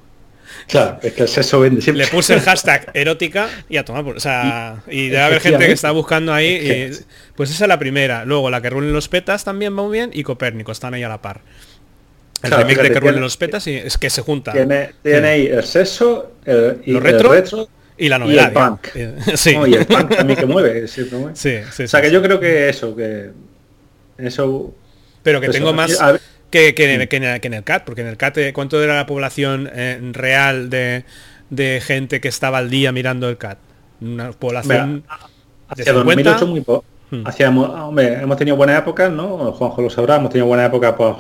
Claro, es que el sexo vende siempre. Le puse el hashtag erótica y a tomar por. O sea, y, debe haber gente que está buscando ahí. pues esa es la primera. Luego la que rulen los petas también va muy bien. Y Copérnico están ahí a la par. El remake de que rulen los petas y es que se junta. Tiene, ahí el sexo, el, y retro, y la novedad. Y el punk. sí. y el punk también que mueve. Sí, sí, o sea que yo creo que eso, que eso. Pero que tengo más que, que, en, el CAT, porque en el CAT, eh, ¿cuánto era la población eh, real de, gente que estaba al día mirando el CAT? Una población de 2008 muy poco. Hmm. hombre, hemos tenido buenas épocas, ¿no? Juanjo lo sabrá, hemos tenido buena época pues,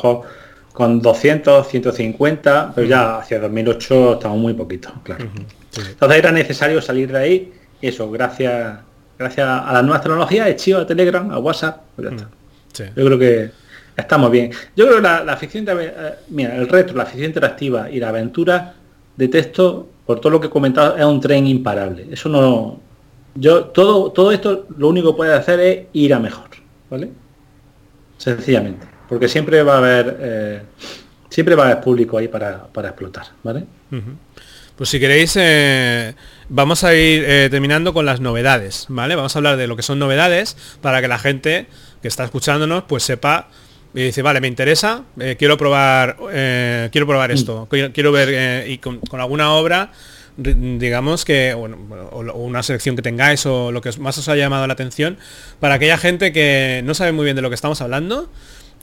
con 200, 150, pero ya hmm. hacia 2008 estamos muy poquito, claro. Hmm. Entonces era necesario salir de ahí, eso, gracias gracias a las nuevas tecnologías, he chido a Telegram, a WhatsApp, pues ya está. Yo creo que Estamos bien. Yo creo que la, ficción, eh, mira, el resto, la ficción interactiva y la aventura de texto, por todo lo que he comentado, es un tren imparable. Eso no... Yo, todo, todo esto lo único que puede hacer es ir a mejor, ¿vale? Sencillamente. Porque siempre va a haber... Eh, siempre va a haber público ahí para, explotar, ¿vale? Pues si queréis, eh, vamos a ir terminando con las novedades, ¿vale? Vamos a hablar de lo que son novedades para que la gente que está escuchándonos pues sepa y dice, vale, me interesa, eh, quiero probar, eh, quiero probar mm. esto, quiero, ver eh, y con, alguna obra, digamos que, bueno, o una selección que tengáis o lo que más os ha llamado la atención, para aquella gente que no sabe muy bien de lo que estamos hablando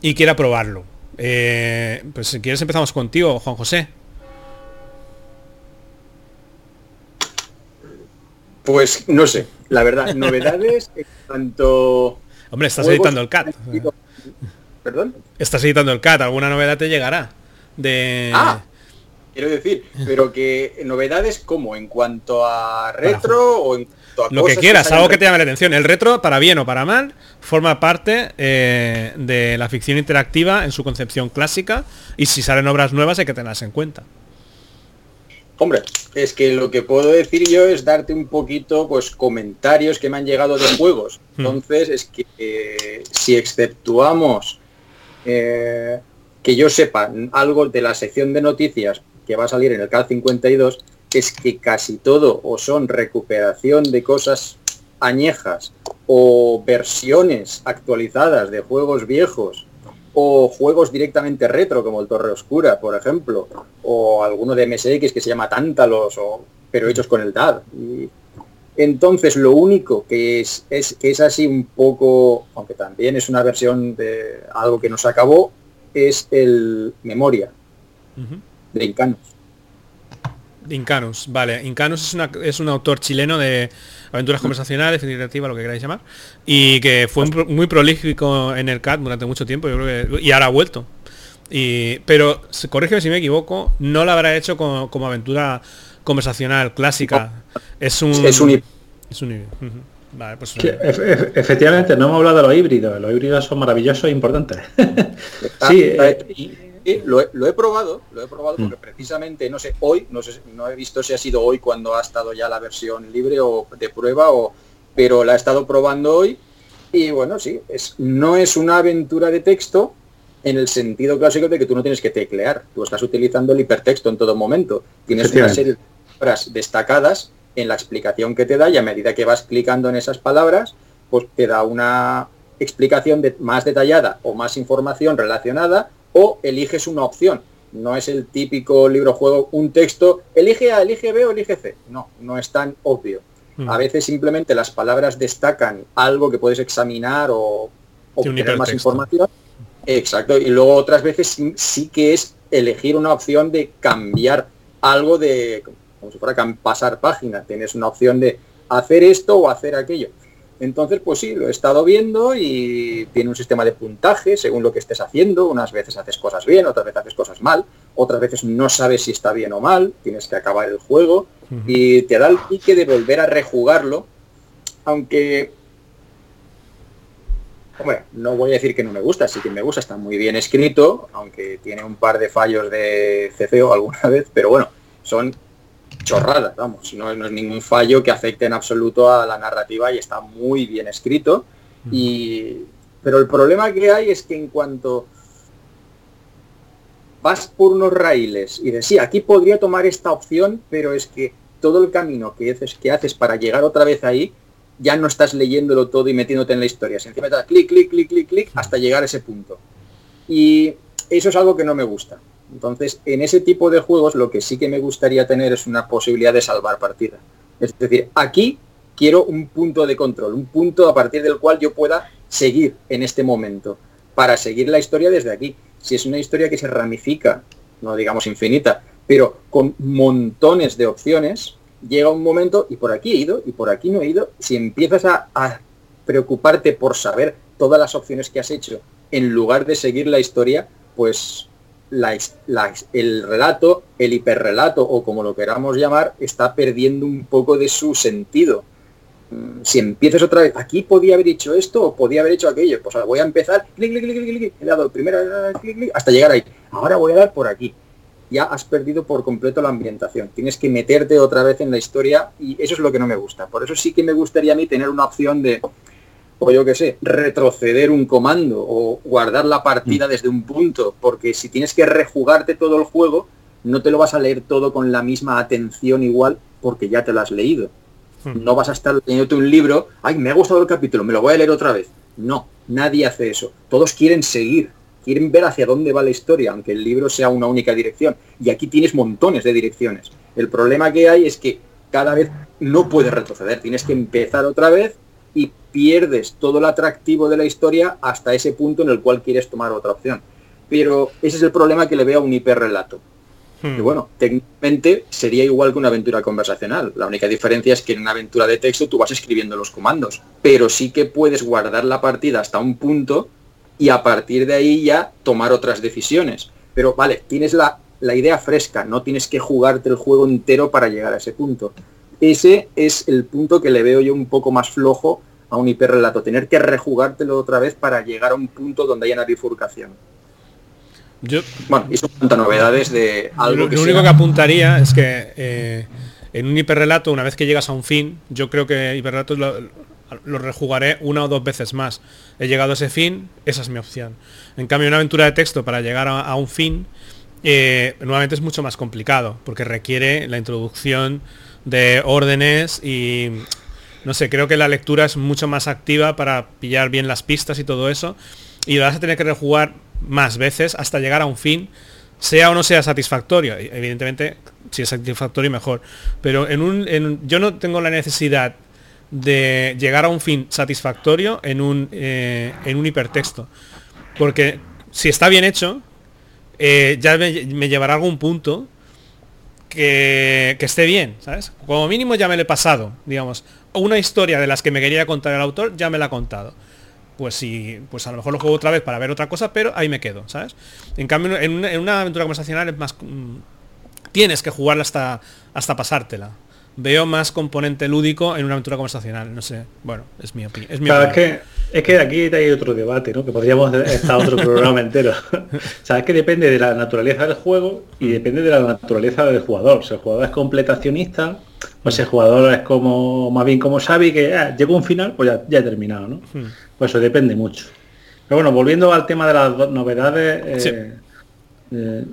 y quiera probarlo. pues si quieres empezamos contigo, Juan José. Pues no sé, la verdad, novedades en cuanto... Hombre, estás editando el CAT. ¿Perdón? Estás editando el CAT, alguna novedad te llegará. De... Ah, quiero decir, pero que novedades como en cuanto a retro o en cuanto a lo que quieras, algo que te llame la atención. El retro, para bien o para mal, forma parte eh, de la ficción interactiva en su concepción clásica y si salen obras nuevas hay que tenerlas en cuenta. Hombre, es que lo que puedo decir yo es darte un poquito pues comentarios que me han llegado de juegos. Hmm. Entonces es que eh, si exceptuamos eh, que yo sepa algo de la sección de noticias que va a salir en el CAL 52, es que casi todo o son recuperación de cosas añejas o versiones actualizadas de juegos viejos o juegos directamente retro como el Torre Oscura, por ejemplo, o alguno de MSX que se llama Tántalos, o, pero hechos con el DAD. Entonces lo único que es, es, que es así un poco, aunque también es una versión de algo que nos acabó, es el Memoria de Incanos. Incanus, vale. Incanus es, una, es un autor chileno de aventuras conversacionales, definitiva, lo que queráis llamar, y que fue muy prolífico en el CAT durante mucho tiempo, yo creo que, y ahora ha vuelto. Y, pero, corrígeme si me equivoco, no lo habrá hecho como, aventura conversacional clásica. Es un... Es un, es un Vale, pues, efectivamente, no hemos hablado de los híbridos. Los híbridos son maravillosos e importantes. sí, eh, lo, he, probado, lo he probado porque mm. precisamente, no sé, hoy, no sé, no he visto si ha sido hoy cuando ha estado ya la versión libre o de prueba, o, pero la he estado probando hoy y bueno, sí, es, no es una aventura de texto en el sentido clásico de que tú no tienes que teclear, tú estás utilizando el hipertexto en todo momento, tienes una serie de palabras destacadas en la explicación que te da y a medida que vas clicando en esas palabras, pues te da una explicación de, más detallada o más información relacionada o eliges una opción. No es el típico libro juego, un texto, elige A, elige B o elige C. No, no es tan obvio. Mm. A veces simplemente las palabras destacan algo que puedes examinar o obtener más información. Exacto. Y luego otras veces sí, que es elegir una opción de cambiar algo de, como si fuera pasar página. Tienes una opción de hacer esto o hacer aquello. Entonces, pues sí, lo he estado viendo y tiene un sistema de puntaje según lo que estés haciendo. Unas veces haces cosas bien, otras veces haces cosas mal, otras veces no sabes si está bien o mal, tienes que acabar el juego y te da el pique de volver a rejugarlo, aunque... Bueno, no voy a decir que no me gusta, sí que me gusta, está muy bien escrito, aunque tiene un par de fallos de CCO alguna vez, pero bueno, son chorrada, vamos, no, es ningún fallo que afecte en absoluto a la narrativa y está muy bien escrito. Y, pero el problema que hay es que en cuanto vas por unos raíles y de sí, aquí podría tomar esta opción, pero es que todo el camino que haces, que haces para llegar otra vez ahí, ya no estás leyéndolo todo y metiéndote en la historia. Sencillamente clic, clic, clic, clic, clic, hasta llegar a ese punto. Y eso es algo que no me gusta. Entonces, en ese tipo de juegos lo que sí que me gustaría tener es una posibilidad de salvar partida. Es decir, aquí quiero un punto de control, un punto a partir del cual yo pueda seguir en este momento, para seguir la historia desde aquí. Si es una historia que se ramifica, no digamos infinita, pero con montones de opciones, llega un momento, y por aquí he ido, y por aquí no he ido, si empiezas a, preocuparte por saber todas las opciones que has hecho, en lugar de seguir la historia, pues el relato, el hiperrelato o como lo queramos llamar, está perdiendo un poco de su sentido. Mm, si empiezas otra vez, aquí podía haber hecho esto o podía haber hecho aquello, pues voy a empezar, clic, clic, clic, clic, he dado primero, hasta llegar ahí. Ahora voy a dar por aquí. Ya has perdido por completo la ambientación. Tienes que meterte otra vez en la historia y eso es lo que no me gusta. Por eso sí que me gustaría a mí tener una opción de, o yo qué sé, retroceder un comando o guardar la partida mm. desde un punto, porque si tienes que rejugarte todo el juego, no te lo vas a leer todo con la misma atención igual porque ya te lo has leído. Mm. No vas a estar leyendo un libro, ay, me ha gustado el capítulo, me lo voy a leer otra vez. No, nadie hace eso. Todos quieren seguir, quieren ver hacia dónde va la historia, aunque el libro sea una única dirección. Y aquí tienes montones de direcciones. El problema que hay es que cada vez no puedes retroceder, tienes que empezar otra vez y pierdes todo el atractivo de la historia hasta ese punto en el cual quieres tomar otra opción. Pero ese es el problema que le veo a un hiperrelato. Hmm. Y bueno, técnicamente sería igual que una aventura conversacional. La única diferencia es que en una aventura de texto tú vas escribiendo los comandos, pero sí que puedes guardar la partida hasta un punto y a partir de ahí ya tomar otras decisiones. Pero vale, tienes la, la idea fresca, no tienes que jugarte el juego entero para llegar a ese punto. Ese es el punto que le veo yo un poco más flojo a un hiperrelato, tener que rejugártelo otra vez para llegar a un punto donde haya una bifurcación. Yo, bueno, y son tantas novedades de algo lo, que Lo único que apuntaría es que eh, en un hiperrelato, una vez que llegas a un fin, yo creo que hiperrelatos lo, lo, rejugaré una o dos veces más. He llegado a ese fin, esa es mi opción. En cambio, una aventura de texto para llegar a, un fin, eh, nuevamente es mucho más complicado, porque requiere la introducción de órdenes y no sé, creo que la lectura es mucho más activa para pillar bien las pistas y todo eso. Y vas a tener que rejugar más veces hasta llegar a un fin, sea o no sea satisfactorio. Evidentemente, si es satisfactorio mejor. Pero en un, yo no tengo la necesidad de llegar a un fin satisfactorio en un, eh, en un hipertexto. Porque si está bien hecho, eh, ya me, llevará a algún punto que, que, esté bien, ¿sabes? Como mínimo ya me lo he pasado, digamos. Una historia de las que me quería contar el autor, ya me la ha contado. Pues sí, pues a lo mejor lo juego otra vez para ver otra cosa, pero ahí me quedo, ¿sabes? En cambio, en una, una aventura conversacional es más... Mm, tienes que jugarla hasta, hasta pasártela veo más componente lúdico en una aventura conversacional. No sé, bueno, es mi, opinión. Es, es, que, es que aquí hay otro debate, ¿no? Que podríamos estar otro programa entero. Sabes que depende de la naturaleza del juego y mm. depende de la naturaleza del jugador. Si el jugador es completacionista, o si el jugador es como más bien como sabe que ah, llegó un final, pues ya, ya he terminado, ¿no? Mm. Pues eso depende mucho. Pero bueno, volviendo al tema de las novedades, eh, eh,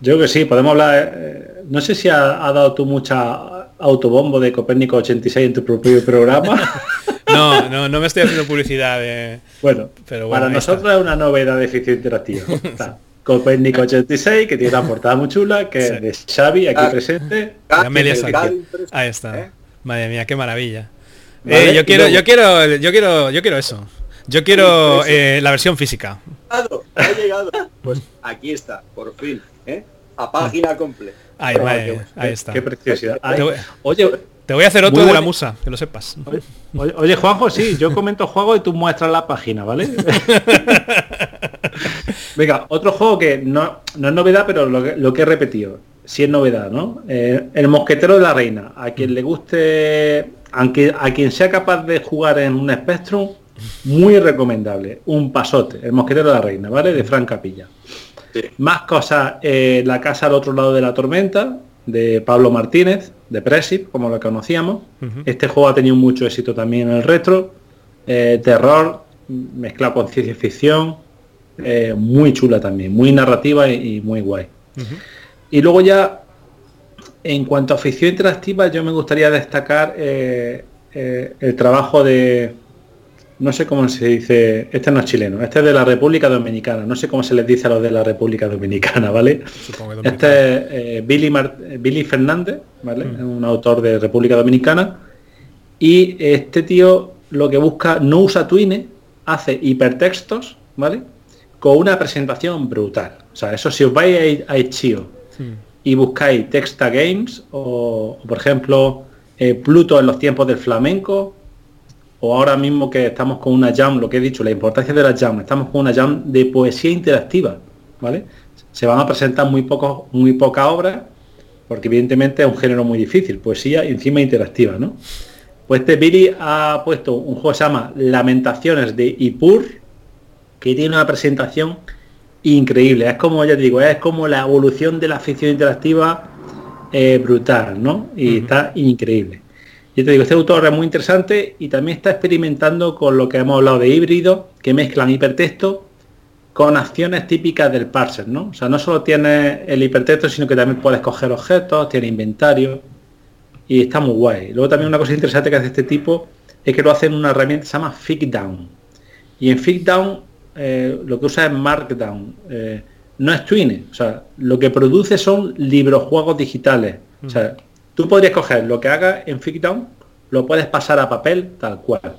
yo creo que sí, podemos hablar. Eh, no sé si ha, ha dado tú mucha autobombo de Copérnico 86 en tu propio programa. no, no, no me estoy haciendo publicidad de... Bueno, pero para nosotros es una novedad de ficción interactiva. Copérnico 86, que tiene una portada muy chula, que es de Xavi, aquí ah, presente. Ah, Ahí está. ¿Eh? Madre mía, qué maravilla. Eh, yo quiero, yo quiero, yo quiero, yo quiero eso. Yo quiero eh, la versión física. Ha llegado. Pues aquí está, por fin. A página completa. Ahí, ahí está. Qué preciosidad. oye, te voy a hacer otro de la musa, que lo sepas. Oye, Juanjo, sí, yo comento juego y tú muestras la página, ¿vale? Venga, otro juego que no, no es novedad, pero lo que, he repetido, sí es novedad, ¿no? Eh, el mosquetero de la reina. A quien le guste, aunque a quien sea capaz de jugar en un Spectrum, muy recomendable. Un pasote, el mosquetero de la reina, ¿vale? De Fran Capilla. Más cosas, eh, La casa al otro lado de la tormenta, de Pablo Martínez, de Presip, como lo conocíamos. Este juego ha tenido mucho éxito también en el retro. Eh, terror, mezclado con ciencia ficción. Eh, muy chula también, muy narrativa y, muy guay. Y luego ya, en cuanto a ficción interactiva, yo me gustaría destacar el trabajo de, no sé cómo se dice, este no es chileno, este es de la República Dominicana, no sé cómo se les dice a los de la República Dominicana, ¿vale? Este es eh, Billy, Billy Fernández, ¿vale? Mm. Es un autor de República Dominicana. Y este tío lo que busca, no usa Twine, hace hipertextos, ¿vale? Con una presentación brutal. O sea, eso si os vais a, Itch.io y buscáis Texta Games o, por ejemplo, eh, Pluto en los tiempos del flamenco, o ahora mismo que estamos con una jam, lo que he dicho, la importancia de la jam, estamos con una jam de poesía interactiva, ¿vale? Se van a presentar muy pocos, muy pocas obras, porque evidentemente es un género muy difícil, poesía encima interactiva, ¿no? Pues este Billy ha puesto un juego que se llama Lamentaciones de Ipur, que tiene una presentación increíble. Es como, ya te digo, es como la evolución de la ficción interactiva eh, brutal, ¿no? Y está increíble. Yo te digo, este autor es muy interesante y también está experimentando con lo que hemos hablado de híbrido, que mezclan hipertexto con acciones típicas del parser, ¿no? O sea, no solo tiene el hipertexto, sino que también puedes coger objetos, tiene inventario y está muy guay. Luego también una cosa interesante que hace este tipo es que lo hace en una herramienta que se llama Figdown. Y en Figdown eh, lo que usa es Markdown. Eh, no es Twine, o sea, lo que produce son librojuegos digitales. Tú podrías coger lo que haga en Figdown, lo puedes pasar a papel tal cual.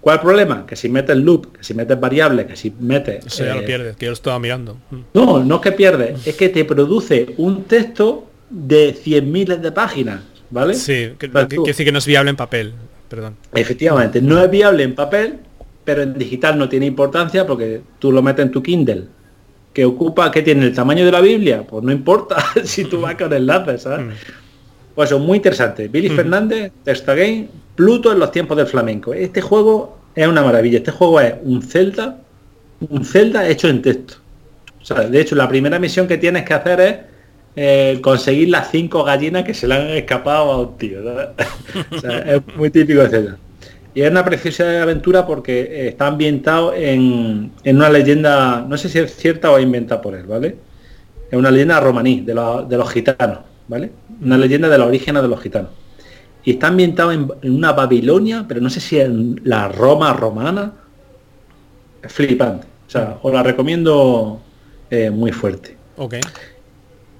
¿Cuál problema? Que si metes loop, que si metes variable, que si metes... Eso ya lo eh, pierdes, que yo lo estaba mirando. Mm. No, no es que pierdes, es que te produce un texto de 100 miles de páginas, ¿vale? Sí, que, decir que no es viable en papel, perdón. Efectivamente, no es viable en papel, pero en digital no tiene importancia porque tú lo metes en tu Kindle, que ocupa, que tiene el tamaño de la Biblia, pues no importa si tú vas con enlaces, ¿sabes? Pues eso, muy interesante. Billy Fernández, Texta Game, Pluto en los tiempos del flamenco. Este juego es una maravilla. Este juego es un Zelda, un Zelda hecho en texto. O sea, de hecho, la primera misión que tienes que hacer es eh, conseguir las cinco gallinas que se le han escapado a un tío. es muy típico de Zelda. Y es una preciosa aventura porque está ambientado en, en, una leyenda, no sé si es cierta o inventada por él, ¿vale? es una leyenda romaní, de los gitanos, ¿vale? Una leyenda de los orígenes de los gitanos. Y está ambientado en, en una Babilonia, pero no sé si en la Roma romana. Es flipante. O sea, os la recomiendo eh, muy fuerte. Ok.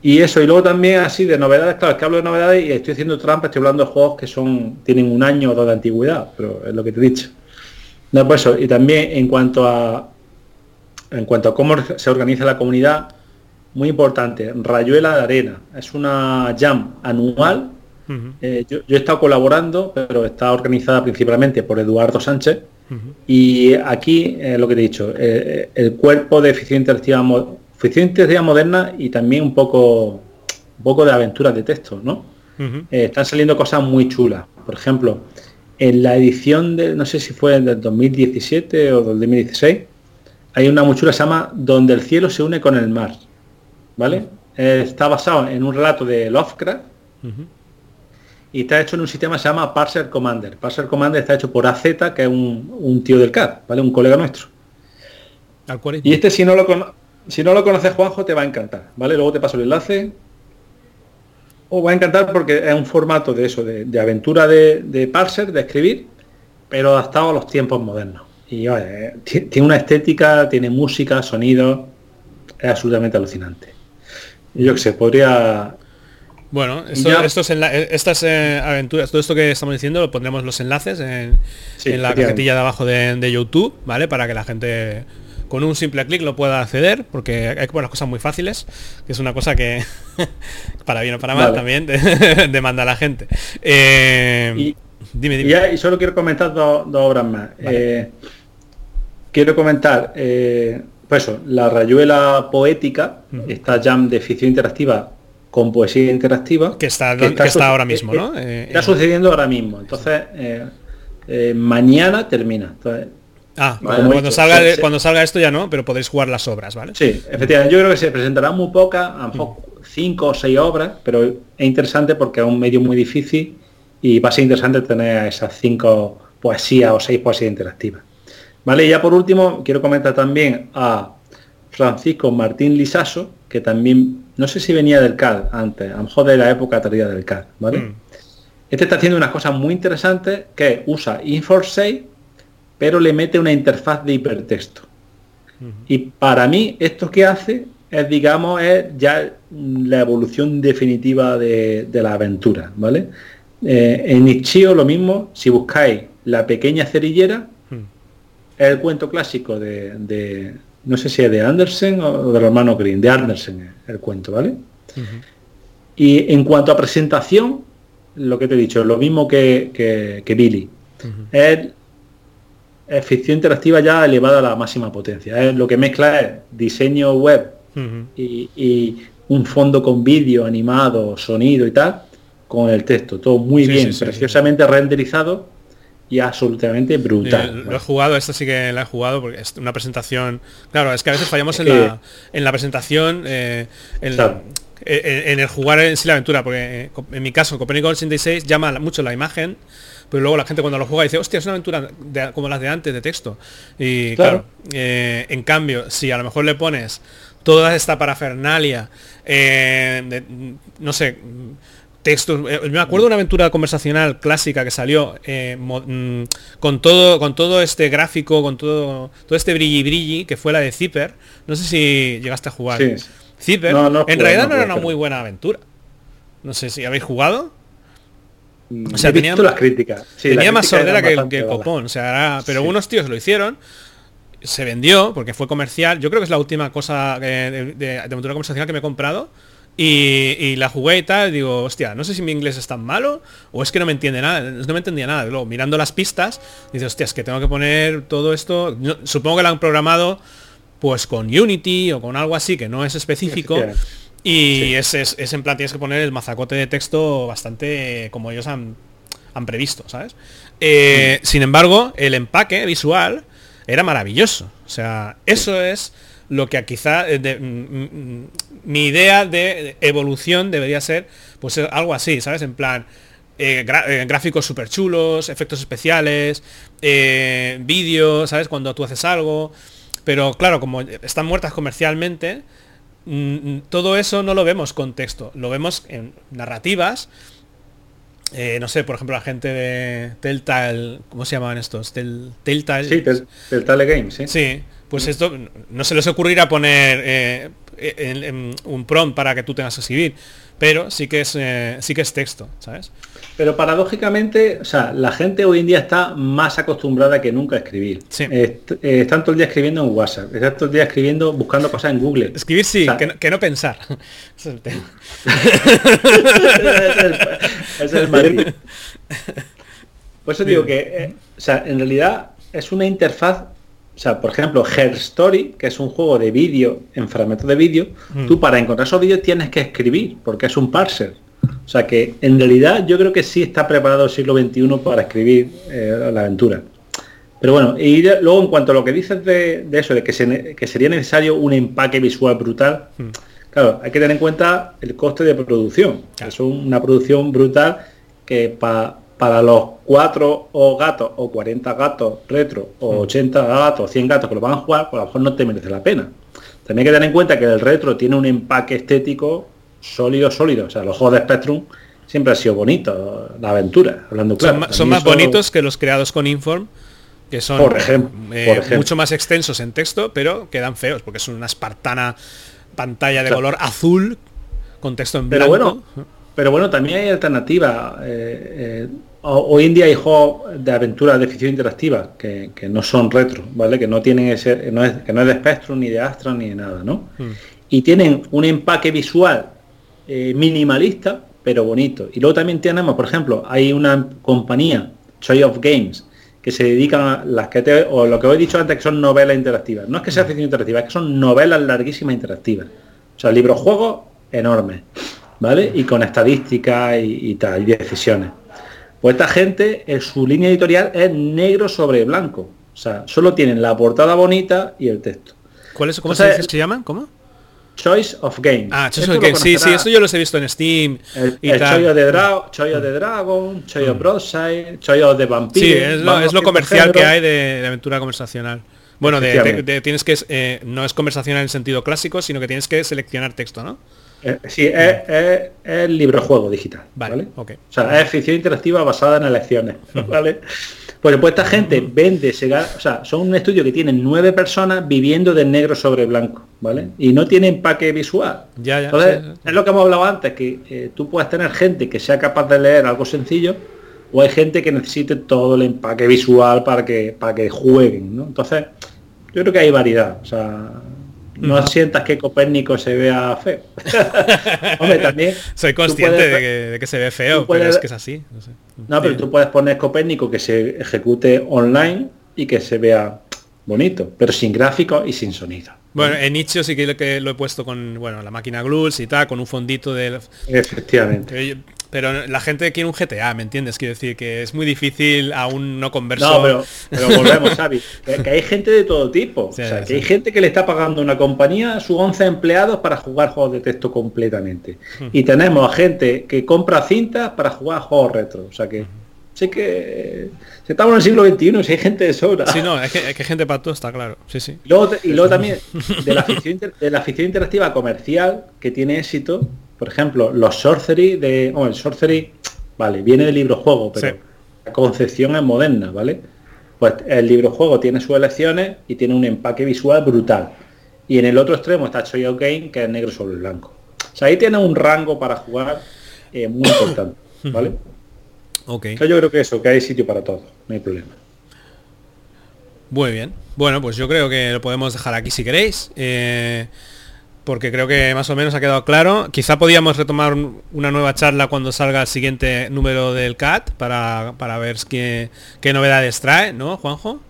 Y eso, y luego también así de novedades, claro, es que hablo de novedades y estoy haciendo trampa, estoy hablando de juegos que son, tienen un año o dos de antigüedad, pero es lo que te he dicho. No, pues eso, y también en cuanto a en cuanto a cómo se organiza la comunidad, muy importante, Rayuela de Arena, es una jam anual. Eh, yo, yo he estado colaborando, pero está organizada principalmente por Eduardo Sánchez. Y aquí, eh, lo que te he dicho, eh, el cuerpo de ficción interactiva moderna y también un poco, un poco de aventuras de texto, ¿no? Están saliendo cosas muy chulas. Por ejemplo, en la edición de, no sé si fue del 2017 o del 2016, hay una muy chula que se llama Donde el cielo se une con el mar. ¿Vale? Eh, está basado en un relato de Lovecraft Ujú. y está hecho en un sistema que se llama Parser Commander. Parser Commander está hecho por AZ, que es un, un tío del CAD, ¿vale? Un colega nuestro. Y este si no lo cono- si no lo conoces Juanjo te va a encantar, ¿vale? Luego te paso el enlace. Os va a encantar porque es un formato de eso, de, de aventura de, de parser, de escribir, pero adaptado a los tiempos modernos. Y oye, eh, ti- tiene una estética, tiene música, sonido, es absolutamente alucinante. Yo que sé, podría. Bueno, esto- estos eh, estas eh, aventuras, todo esto que estamos diciendo, lo pondremos los enlaces en, Sí, en la cajetilla de abajo de, de YouTube, ¿vale? Para que la gente con un simple clic lo pueda acceder, porque hay que poner las cosas muy fáciles, que es una cosa que, para bien o para mal, Vale. también demanda a la gente. Eh, Y- dime, Y, dime. ya- y solo quiero comentar dos, dos obras más. Eh, quiero comentar, eh, pues eso, la rayuela poética, esta jam de ficción interactiva con poesía interactiva. Que está- que está ahora mismo, ¿no? eh, Eh, está eh. sucediendo ahora mismo. Entonces, eh, eh, mañana termina. Entonces, Ah, Vale, cuando, dicho, salga, sí. cuando salga esto ya no, pero podéis jugar las obras, ¿vale? Sí, efectivamente, yo creo que se presentarán muy pocas, a lo mejor cinco o seis obras, pero es interesante porque es un medio muy difícil y va a ser interesante tener esas cinco poesías o seis poesías interactivas. Vale, y ya por último quiero comentar también a Francisco Martín Lisaso, que también, no sé si venía del CAD antes, a lo mejor de la época tardía del CAD, ¿vale? Mm. Este está haciendo unas cosas muy interesantes que usa Infor6, pero le mete una interfaz de hipertexto. Y para mí esto que hace es, digamos, es ya la evolución definitiva de, de la aventura, ¿vale? Eh, en Itch.io lo mismo, si buscáis la pequeña cerillera, el cuento clásico de, de- no sé si es de Andersen o del hermano Green, de Andersen el cuento, ¿vale? Y en cuanto a presentación, lo que te he dicho, lo mismo que, que- que Billy. es, es ficción interactiva ya elevada a la máxima potencia. Es, lo que mezcla es diseño web y, y un fondo con vídeo, animado, sonido y tal, con el texto. Todo muy Sí, bien, sí, sí, preciosamente renderizado y absolutamente Eh, brutal. lo he jugado, esta sí que la he jugado porque es una presentación. Claro, es que a veces fallamos en, la, en la presentación, eh, en, Claro. en- en el jugar en sí la aventura, porque eh, en mi caso, Copernicus 86 llama mucho la imagen, pero luego la gente cuando lo juega dice, hostia, es una aventura de- como las de antes de texto. Y claro, Claro. eh, en cambio, si a lo mejor le pones toda esta parafernalia, eh, de, no sé, textos. eh, me acuerdo de una aventura conversacional clásica que salió eh, mm, con todo con todo este gráfico, con todo todo este brilli brilli que fue la de Zipper. No sé si llegaste a jugar. Sí. Zipper. No, no en realidad no era una muy buena aventura. No sé si habéis jugado. Mm, o sea, he tenía- visto las críticas. Sí, Tenía más críticas sordera eran que, copón. O sea, era- pero Sí. unos tíos lo hicieron. Se vendió porque fue comercial. Yo creo que es la última cosa eh, de, de, de aventura conversacional que me he comprado. Y, y la jugué y tal, digo, hostia, no sé si mi inglés es tan malo o es que no me entiende nada, no me entendía nada. Luego, mirando las pistas, dices, hostia, es que tengo que poner todo esto. Supongo que lo han programado pues con Unity o con algo así que no es específico. Y es, es- es en plan, tienes que poner el mazacote de texto bastante como ellos han, han previsto, ¿sabes? Eh, Sin embargo, el empaque visual era maravilloso. O sea, eso es lo que quizá eh, de- mm, mm, mi idea de evolución debería ser pues eh, algo así, ¿sabes? En plan, eh, eh, gráficos súper chulos, efectos especiales, eh, vídeos, ¿sabes? Cuando tú haces algo. Pero claro, como están muertas comercialmente, mm, mm, todo eso no lo vemos con texto, lo vemos en narrativas. No sé, por ejemplo, la gente de Telltale, ¿cómo se llamaban estos? Tel- Telltale. Sí, Tel- Telltale Games, sí. Sí, pues esto no se les ocurrirá poner eh, en- en un prompt para que tú tengas que escribir, pero sí que es eh, sí que es texto, ¿sabes? Pero paradójicamente, o sea, la gente hoy en día está más acostumbrada que nunca a escribir. Sí. Eh, están todo el día escribiendo en WhatsApp, están todo el día escribiendo, buscando cosas en Google. Escribir sí, O sea, que, no, que no pensar. Ese es el tema. ese es el, es el. Por eso digo que, o sea, en realidad es una interfaz, o sea, por ejemplo, Her Story, que es un juego de vídeo en fragmentos de vídeo, Mm. tú para encontrar esos vídeos tienes que escribir, porque es un parser. O sea que en realidad yo creo que sí está preparado el siglo XXI para escribir eh, la aventura. Pero bueno, y luego en cuanto a lo que dices de, de eso, de que, se ne- que sería necesario un empaque visual brutal, claro, hay que tener en cuenta el coste de producción. Claro. Es una producción brutal que pa- para los cuatro o gatos o 40 gatos retro o 80 gatos o 100 gatos que lo van a jugar, pues a lo mejor no te merece la pena. También hay que tener en cuenta que el retro tiene un empaque estético sólido, sólido. O sea, los juegos de Spectrum siempre ha sido bonito, la aventura, hablando claro. son, más bonitos que los creados con Inform, que son Por eh, por ejemplo. mucho más extensos en texto, pero quedan feos, porque es una espartana pantalla de Claro. color azul con texto en Pero blanco. bueno, pero bueno, también hay alternativas. eh, eh, hoy en día hay juegos de aventura de ficción interactiva que, que no son retro, ¿vale? Que no tienen ese, no es, que no es de Spectrum, ni de Astra, ni de nada, ¿no? Mm. Y tienen un empaque visual eh, minimalista, pero bonito. Y luego también tenemos, por ejemplo, hay una compañía, Choice of Games, que se dedican a las que te, o lo que os he dicho antes que son novelas interactivas. No es que sea ficción interactiva, es que son novelas larguísimas interactivas. O sea, libros juegos enormes, ¿vale? Y con estadísticas y, y tal, y decisiones. Pues esta gente, en su línea editorial es negro sobre blanco. O sea, solo tienen la portada bonita y el texto. ¿Cuál es, ¿Cómo se dice se llaman? ¿Cómo? Choice of Games. Ah, Choice of Games. Sí, sí, eso yo los he visto en Steam El, y el tal. Mm. The Dra- of the Dragon, Choice of Broadside, Choice of the Vampire. Sí, es lo, es comercial que hay de, de aventura conversacional. Bueno, de, de- de- tienes que eh, no es conversacional en sentido clásico, sino que tienes que seleccionar texto, ¿no? Eh, sí, es, es, es librojuego digital. Vale, Vale. O sea, es ficción interactiva basada en elecciones. ¿vale? Pues pues esta gente vende, se ga- o sea, son un estudio que tienen nueve personas viviendo de negro sobre blanco, ¿vale? Y no tiene empaque visual. Ya, ya. Entonces, sí, sí. es lo que hemos hablado antes, que eh, tú puedes tener gente que sea capaz de leer algo sencillo, o hay gente que necesite todo el empaque visual para que, para que jueguen, ¿no? Entonces, yo creo que hay variedad. O sea, no sientas que Copérnico se vea feo. Hombre, también. Soy consciente puedes- de que, de que se ve feo, puedes- pero es que es así. no sé. No, pero Sí. tú puedes poner Copérnico que se ejecute online y que se vea bonito, pero sin gráficos y sin sonido. Bueno, en Nicho sí que lo, que lo he puesto con bueno la máquina Glulls y tal, con un fondito de... Efectivamente. Pero, la gente quiere un GTA, ¿me entiendes? Quiero decir que es muy difícil a un no converso. No, pero, pero volvemos, Xavi. Que, hay gente de todo tipo. Sí, o sea, sí. que hay gente que le está pagando una compañía sus 11 empleados para jugar juegos de texto completamente. Y tenemos a gente que compra cintas para jugar juegos retro. O sea que sé que si estamos en el siglo XXI, si hay gente de sobra. Sí, no, es que, es que gente para todo está claro. Sí, sí. Y luego, y luego también de la, inter- de la ficción interactiva comercial que tiene éxito, por ejemplo, los Sorcery de. Bueno, el Sorcery, vale, viene del libro juego, pero Sí. la concepción es moderna, ¿vale? Pues el libro juego tiene sus elecciones y tiene un empaque visual brutal. Y en el otro extremo está of Game, que es negro sobre blanco. O sea, ahí tiene un rango para jugar eh, muy importante, ¿vale? Ok. O sea, yo creo que eso, que hay sitio para todo, no hay problema. Muy bien. Bueno, pues yo creo que lo podemos dejar aquí si queréis. eh, porque creo que más o menos ha quedado claro. Quizá podíamos retomar un- una nueva charla cuando salga el siguiente número del CAT para, para ver qué, qué novedades trae, ¿no, Juanjo?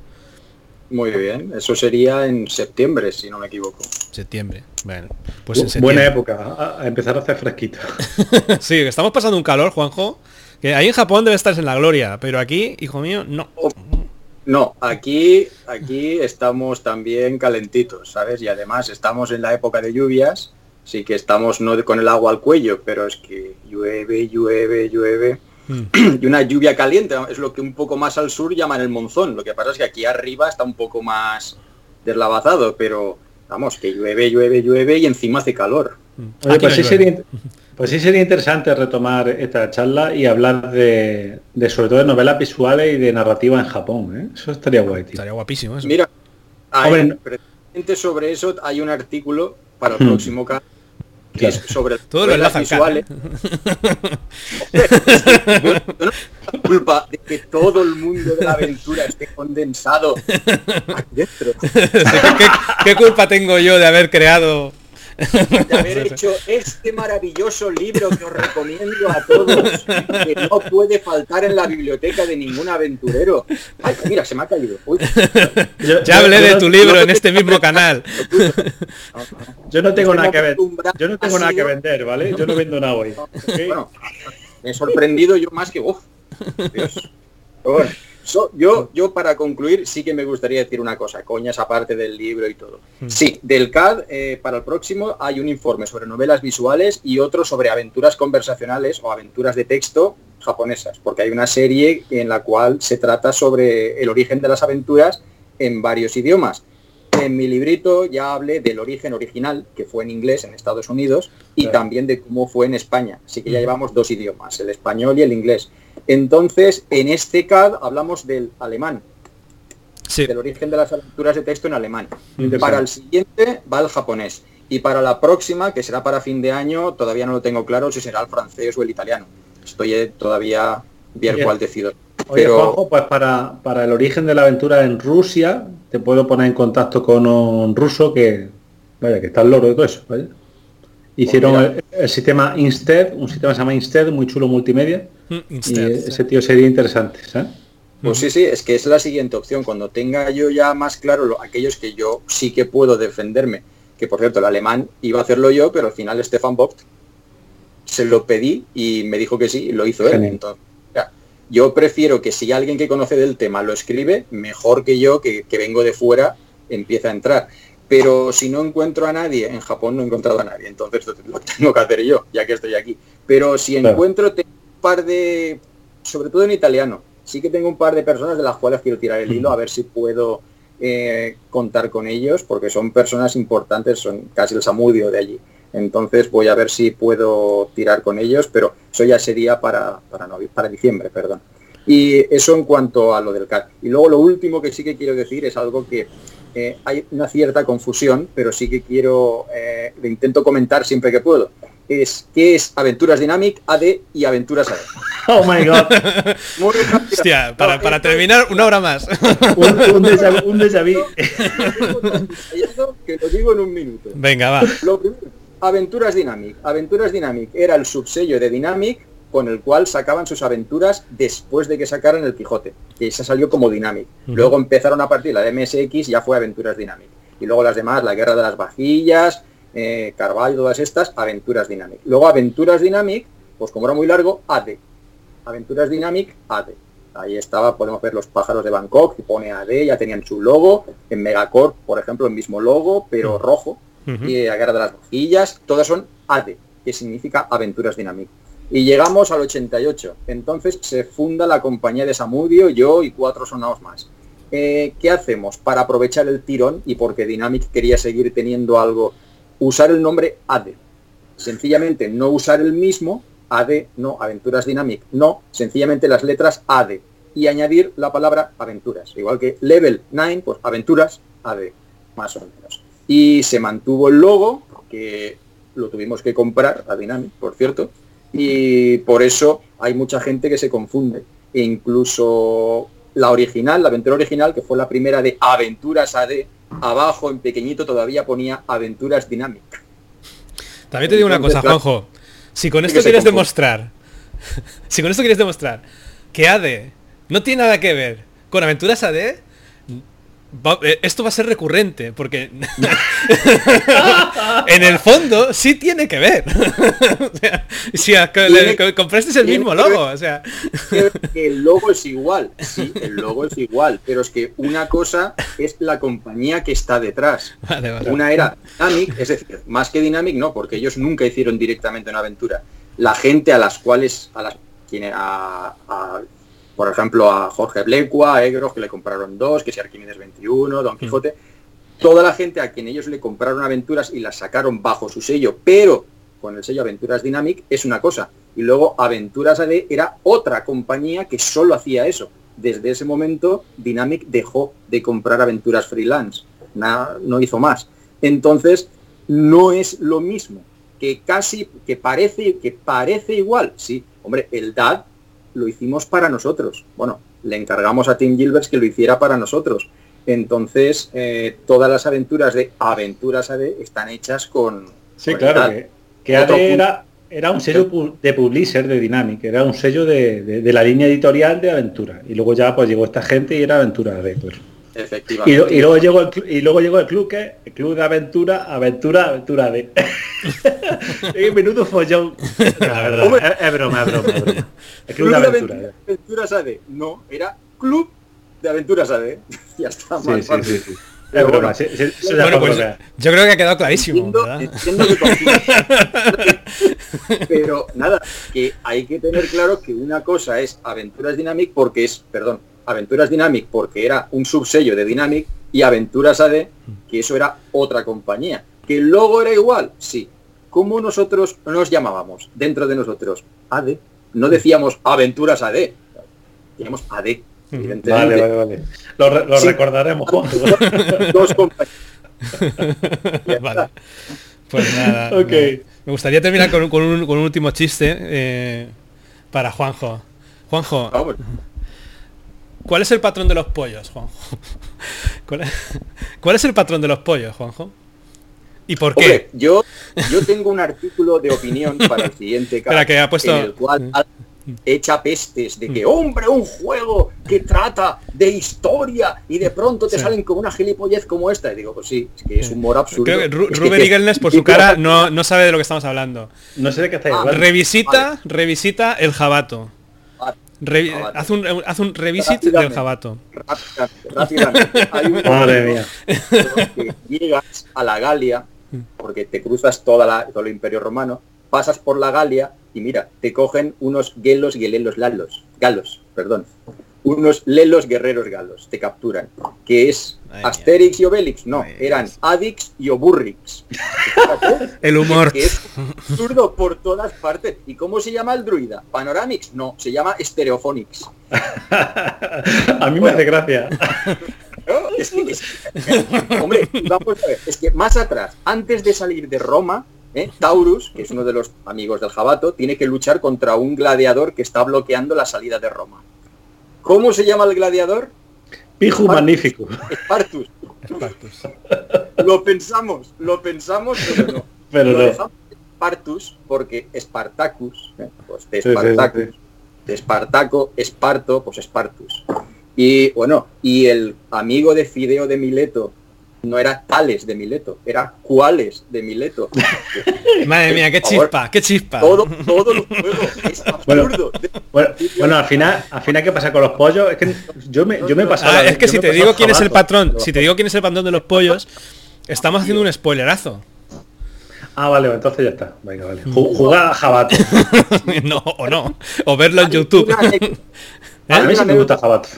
Muy bien, eso sería en septiembre, si no me equivoco. Septiembre. Bueno, pues en Bu- Buena septiembre. época, a, empezar a hacer fresquito. sí, estamos pasando un calor, Juanjo. Que ahí en Japón debe estar en la gloria, pero aquí, hijo mío, no. No, aquí, aquí estamos también calentitos, ¿sabes? Y además estamos en la época de lluvias, sí que estamos no con el agua al cuello, pero es que llueve, llueve, llueve. Mm. Y una lluvia caliente, es lo que un poco más al sur llaman el monzón. Lo que pasa es que aquí arriba está un poco más deslavazado, pero vamos, que llueve, llueve, llueve y encima hace calor. Oye, pues, sí sería, pues, sí sería, interesante retomar esta charla y hablar de, sobre todo de novelas visuales y de narrativa en Japón. ¿eh? Eso estaría guay. Estaría guapísimo eso. Mira, precisamente sobre eso hay un artículo para el hmm. próximo caso que es sobre todo lo enlaza visuales. no culpa de que todo el mundo de la aventura esté condensado aquí dentro. ¿Qué, culpa tengo yo de haber creado de haber hecho este maravilloso libro que os recomiendo a todos, que no puede faltar en la biblioteca de ningún aventurero. Ay, mira, se me ha caído. ya hablé de tu libro en este mismo canal. Yo no tengo nada que vender. Yo no tengo nada que vender, ¿vale? Yo no vendo nada hoy. Bueno, me he sorprendido yo más que vos. Bueno, yo, yo para concluir sí que me gustaría decir una cosa, coñas aparte del libro y todo. Hmm. Sí, del CAD eh, para el próximo hay un informe sobre novelas visuales y otro sobre aventuras conversacionales o aventuras de texto japonesas, porque hay una serie en la cual se trata sobre el origen de las aventuras en varios idiomas. En mi librito ya hablé del origen original, que fue en inglés en Estados Unidos, y también de cómo fue en España. Así que ya hmm. llevamos dos idiomas, el español y el inglés. Entonces, en este CAD hablamos del alemán, del origen de las aventuras de texto en alemán. Para el siguiente va el japonés. Y para la próxima, que será para fin de año, todavía no lo tengo claro si será el francés o el italiano. Estoy eh, todavía bien cuál decido. Oye, Pero... pues para, para el origen de la aventura en Rusia, te puedo poner en contacto con un ruso que, vaya, que está al loro de todo eso, Hicieron pues el, sistema Instead, un sistema que se llama Instead, muy chulo multimedia. Mm, y ese tío sería interesante, Pues sí, sí, es que es la siguiente opción. Cuando tenga yo ya más claro lo, aquellos que yo sí que puedo defenderme, que por cierto el alemán iba a hacerlo yo, pero al final Stefan Vogt se lo pedí y me dijo que sí, y lo hizo él. Entonces, yo prefiero que si alguien que conoce del tema lo escribe, mejor que yo, que, que vengo de fuera, empiece a entrar pero si no encuentro a nadie, en Japón no he encontrado a nadie, entonces lo tengo que hacer yo, ya que estoy aquí. Pero si encuentro un par de, sobre todo en italiano, sí que tengo un par de personas de las cuales quiero tirar el hilo, a ver si puedo eh, contar con ellos, porque son personas importantes, son casi el samudio de allí. Entonces voy a ver si puedo tirar con ellos, pero eso ya sería para, para, para diciembre, perdón. Y eso en cuanto a lo del CAD. Y luego lo último que sí que quiero decir es algo que eh, hay una cierta confusión, pero sí que quiero, eh, lo intento comentar siempre que puedo. Es qué es Aventuras Dynamic, AD y Aventuras AD. Oh my god. Hostia, para, para terminar, una hora más. un, un, déjà, un déjà vu. que lo digo en un minuto. Venga, va. Aventuras Dynamic. Aventuras Dynamic era el subsello de Dynamic con el cual sacaban sus aventuras después de que sacaran el Quijote, que esa salió como Dynamic. Luego empezaron a partir la de MSX, ya fue Aventuras Dynamic. Y luego las demás, la Guerra de las Vajillas, eh, Carvalho, todas estas, Aventuras Dynamic. Luego Aventuras Dynamic, pues como era muy largo, AD. Aventuras Dynamic, AD. Ahí estaba, podemos ver los pájaros de Bangkok, que pone AD, ya tenían su logo. En Megacorp, por ejemplo, el mismo logo, pero rojo. Y la Guerra de las Vajillas, todas son AD, que significa Aventuras Dynamic. Y llegamos al 88. Entonces se funda la compañía de Samudio, yo y cuatro sonados más. Eh, ¿Qué hacemos para aprovechar el tirón y porque Dynamic quería seguir teniendo algo? Usar el nombre ADE. Sencillamente no usar el mismo, AD, no, Aventuras Dynamic, no, sencillamente las letras AD. Y añadir la palabra aventuras. Igual que Level 9, pues aventuras AD, más o menos. Y se mantuvo el logo, que lo tuvimos que comprar a Dynamic, por cierto, y por eso hay mucha gente que se confunde. E incluso la original, la aventura original, que fue la primera de Aventuras AD, abajo en pequeñito todavía ponía Aventuras Dynamic. También te digo una cosa, Juanjo. Si con esto quieres demostrar, si con esto quieres demostrar que AD no tiene nada que ver con Aventuras AD, eh, esto va a ser recurrente, porque en el fondo sí tiene que ver. si compraste el mismo logo, o sea. el logo es igual, sí, el logo es igual, pero es que una cosa es la compañía que está detrás. Una era Dynamic, es decir, más que Dynamic no, porque ellos nunca hicieron directamente una aventura. La gente a las cuales, a las a, a por ejemplo, a Jorge Blecua, a Egros, que le compraron dos, que si Arquímedes 21, Don Quijote. toda la gente a quien ellos le compraron aventuras y las sacaron bajo su sello, pero con el sello Aventuras Dynamic es una cosa. Y luego Aventuras AD era otra compañía que solo hacía eso. Desde ese momento Dynamic dejó de comprar aventuras freelance. no hizo más. Entonces, no es lo mismo. Que casi, que parece, que parece igual. Sí, hombre, el DAD lo hicimos para nosotros. Bueno, le encargamos a Tim Gilbert que lo hiciera para nosotros. Entonces, eh, todas las aventuras de Aventuras AD están hechas con... Sí, claro, que, AD era, era, un sello de publisher de Dynamic, era un sello de, la línea editorial de Aventura. Y luego ya pues llegó esta gente y era Aventura AD. Pues. Efectivamente. Y, luego llegó el, y luego llegó el club que el club de aventura, aventura, aventura de. y minuto follón. La verdad, es, broma, es broma, El club, de aventura. De aventuras AD. No, era club de aventuras AD. ya está sí, sí, sí, sí, Es broma, bueno, pues, yo creo que ha quedado clarísimo. Entiendo, pero nada, que hay que tener claro que una cosa es Aventuras Dynamic porque es, perdón, Aventuras Dynamic porque era un subsello de Dynamic y Aventuras AD, que eso era otra compañía. ¿Que el logo era igual? Sí. ¿Cómo nosotros nos llamábamos dentro de nosotros? AD. No decíamos Aventuras AD, decíamos AD. Vale, vale, vale. Lo, recordaremos Dos compañías. vale. Pues nada. Me gustaría terminar con, un, último chiste eh, para Juanjo. Juanjo, ¿Cuál es el patrón de los pollos, Juanjo? ¿Cuál es, el patrón de los pollos, Juanjo? ¿Y por qué? yo, yo tengo un artículo de opinión para el siguiente caso, que ha puesto... en el cual mm. echa pestes de que, hombre, un juego que trata de historia y de pronto te salen con una gilipollez como esta. Y digo, pues sí, es que es un humor absurdo. Creo que Rubén por su cara no, no, sabe de lo que estamos hablando. No sé de qué está ah, Revisita, revisita el jabato haz, un, haz un revisit del jabato. Rápidamente, Hay un Madre mía. Que llegas a la Galia, porque te cruzas toda la, todo el imperio romano, pasas por la Galia y mira, te cogen unos gelos, gelelos, lalos, galos, perdón, unos lelos guerreros galos, te capturan, que es Asterix y Obelix, no, eran Adix y Oburrix. el humor. Que es absurdo por todas partes. ¿Y cómo se llama el druida? Panoramix, no, se llama Stereophonics. a mí me hace gracia. es que, hombre, vamos a ver, es que más atrás, antes de salir de Roma, ¿eh? Taurus, que es uno de los amigos del Jabato, tiene que luchar contra un gladiador que está bloqueando la salida de Roma. ¿Cómo se llama el gladiador? Piju magnífico. Espartus. Espartus. lo pensamos, lo pensamos, pero no. Pero lo no. Espartus porque Spartacus, ¿eh? pues de Espartacus, de Espartaco, Esparto, pues Espartus. Y bueno, y el amigo de Fideo de Mileto, no era tales de Mileto, era cuales de Mileto. Madre mía, qué chispa, qué chispa. Todo, todo los juegos es absurdo. Bueno, al final, al final qué pasa con los pollos, es que yo me, yo me he pasado. Ah, es que si te digo quién es el patrón, si te digo quién es el patrón de los pollos, estamos haciendo un spoilerazo. Ah, vale, entonces ya está. Venga, vale. Jugar a Jabato. no, o no. O verlo en YouTube. A mí sí me gusta Jabato.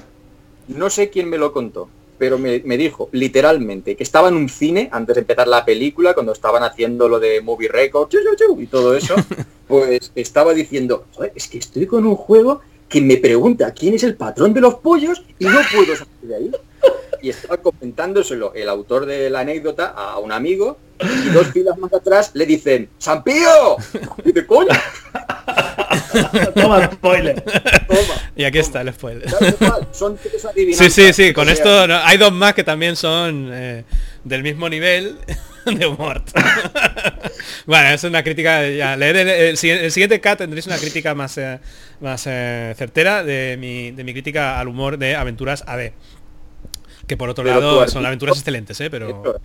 No sé quién me lo contó pero me, dijo literalmente que estaba en un cine antes de empezar la película, cuando estaban haciendo lo de Movie Record y todo eso, pues estaba diciendo, es que estoy con un juego que me pregunta quién es el patrón de los pollos y no puedo salir de ahí. Y estaba comentándoselo el autor de la anécdota a un amigo y dos filas más atrás le dicen, ¡Sampío! Y de coño. Toma spoiler. y aquí está el spoiler. sí, sí, sí, con esto hay dos más que también son eh, del mismo nivel de humor. bueno, es una crítica, ya, leer el, siguiente cat tendréis una crítica más, eh, más eh, certera de mi, de mi crítica al humor de Aventuras AD. Que por otro lado son aventuras excelentes, ¿eh? Pero...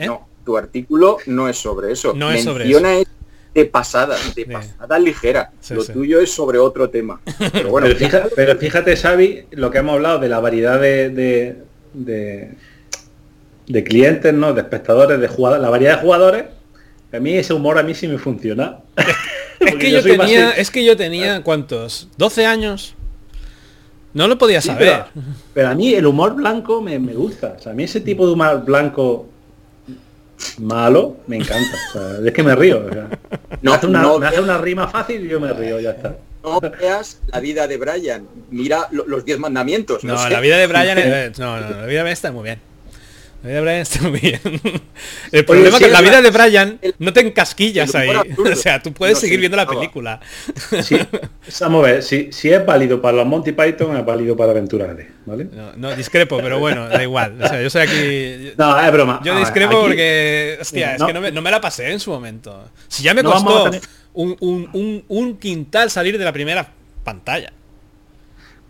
No, tu artículo no es sobre eso. No es sobre eso de pasada, de pasada ligera. lo tuyo es sobre otro tema. Pero, bueno, pero, fíjate, Xavi, lo que hemos hablado de la variedad de, de, clientes, ¿no? De espectadores, de jugadores, la variedad de jugadores. A mí ese humor a mí sí me funciona. es que yo, tenía, es que yo tenía, ¿cuántos? ¿12 años? No lo podía saber. pero, a mí el humor blanco me, gusta. O sea, a mí ese tipo de humor blanco malo me encanta. es que me río. no, hace una, me hace una rima fácil y yo me río, ya está. No veas la vida de Brian. Mira los diez mandamientos. No, la vida de Brian no, no, la vida de está muy bien. La vida de Brian está muy bien. El problema es que la vida de Brian no te encasquillas ahí. O sea, tú puedes seguir viendo la película. Sí, vamos a ver, si, si, es válido para los Monty Python, es válido para Aventuras ¿vale? No, discrepo, pero bueno, da igual. O sea, yo soy aquí... No, es broma. Yo discrepo porque, hostia, es que no me, no me, la pasé en su momento. Si ya me costó un, un, un quintal salir de la primera pantalla.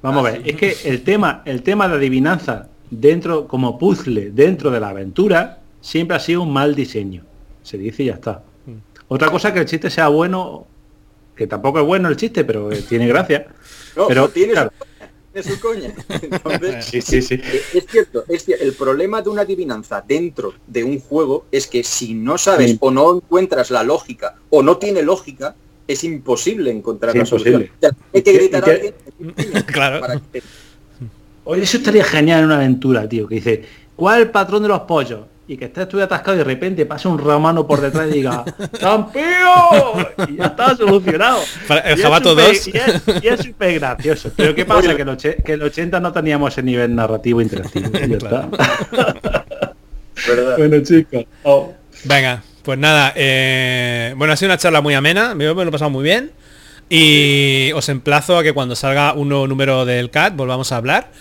Vamos a ver, es que el tema, el tema de adivinanza dentro, como puzzle dentro de la aventura, siempre ha sido un mal diseño. Se dice y ya está. Mm. Otra cosa que el chiste sea bueno, que tampoco es bueno el chiste, pero eh, tiene gracia. pero tiene su coña. sí, sí, sí. Eh, es cierto, es el problema de una adivinanza dentro de un juego es que si no sabes o no encuentras la lógica o no tiene lógica, es imposible encontrar la solución. Hay que gritar a alguien. claro. Oye, eso estaría genial en una aventura, tío, que dice, ¿cuál es el patrón de los pollos? Y que estés tú atascado y de repente pasa un romano por detrás y diga, ¡Campeón! Y ya está solucionado. el Jabato 2. Y es súper gracioso. Pero ¿qué pasa? Que, que el 80 no teníamos ese nivel narrativo interactivo. ya está. bueno, chicos. Venga, pues nada. Eh, bueno, ha sido una charla muy amena. Me lo he pasado muy bien. Y os emplazo a que cuando salga un nuevo número del CAT volvamos a hablar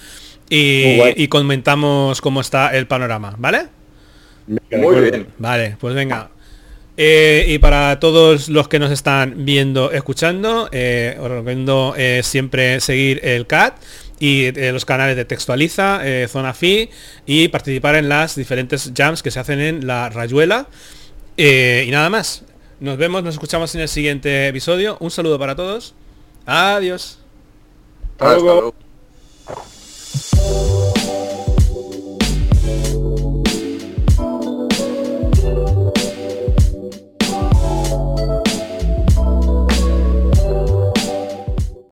y, comentamos cómo está el panorama, ¿vale? Muy bien. Vale, pues venga. Eh, y para todos los que nos están viendo, escuchando, eh, os recomiendo eh, siempre seguir el CAT y los canales de Textualiza, Zona Fi y participar en las diferentes jams que se hacen en la Rayuela. y nada más. Nos vemos, nos escuchamos en el siguiente episodio. Un saludo para todos. Adiós. Hasta luego.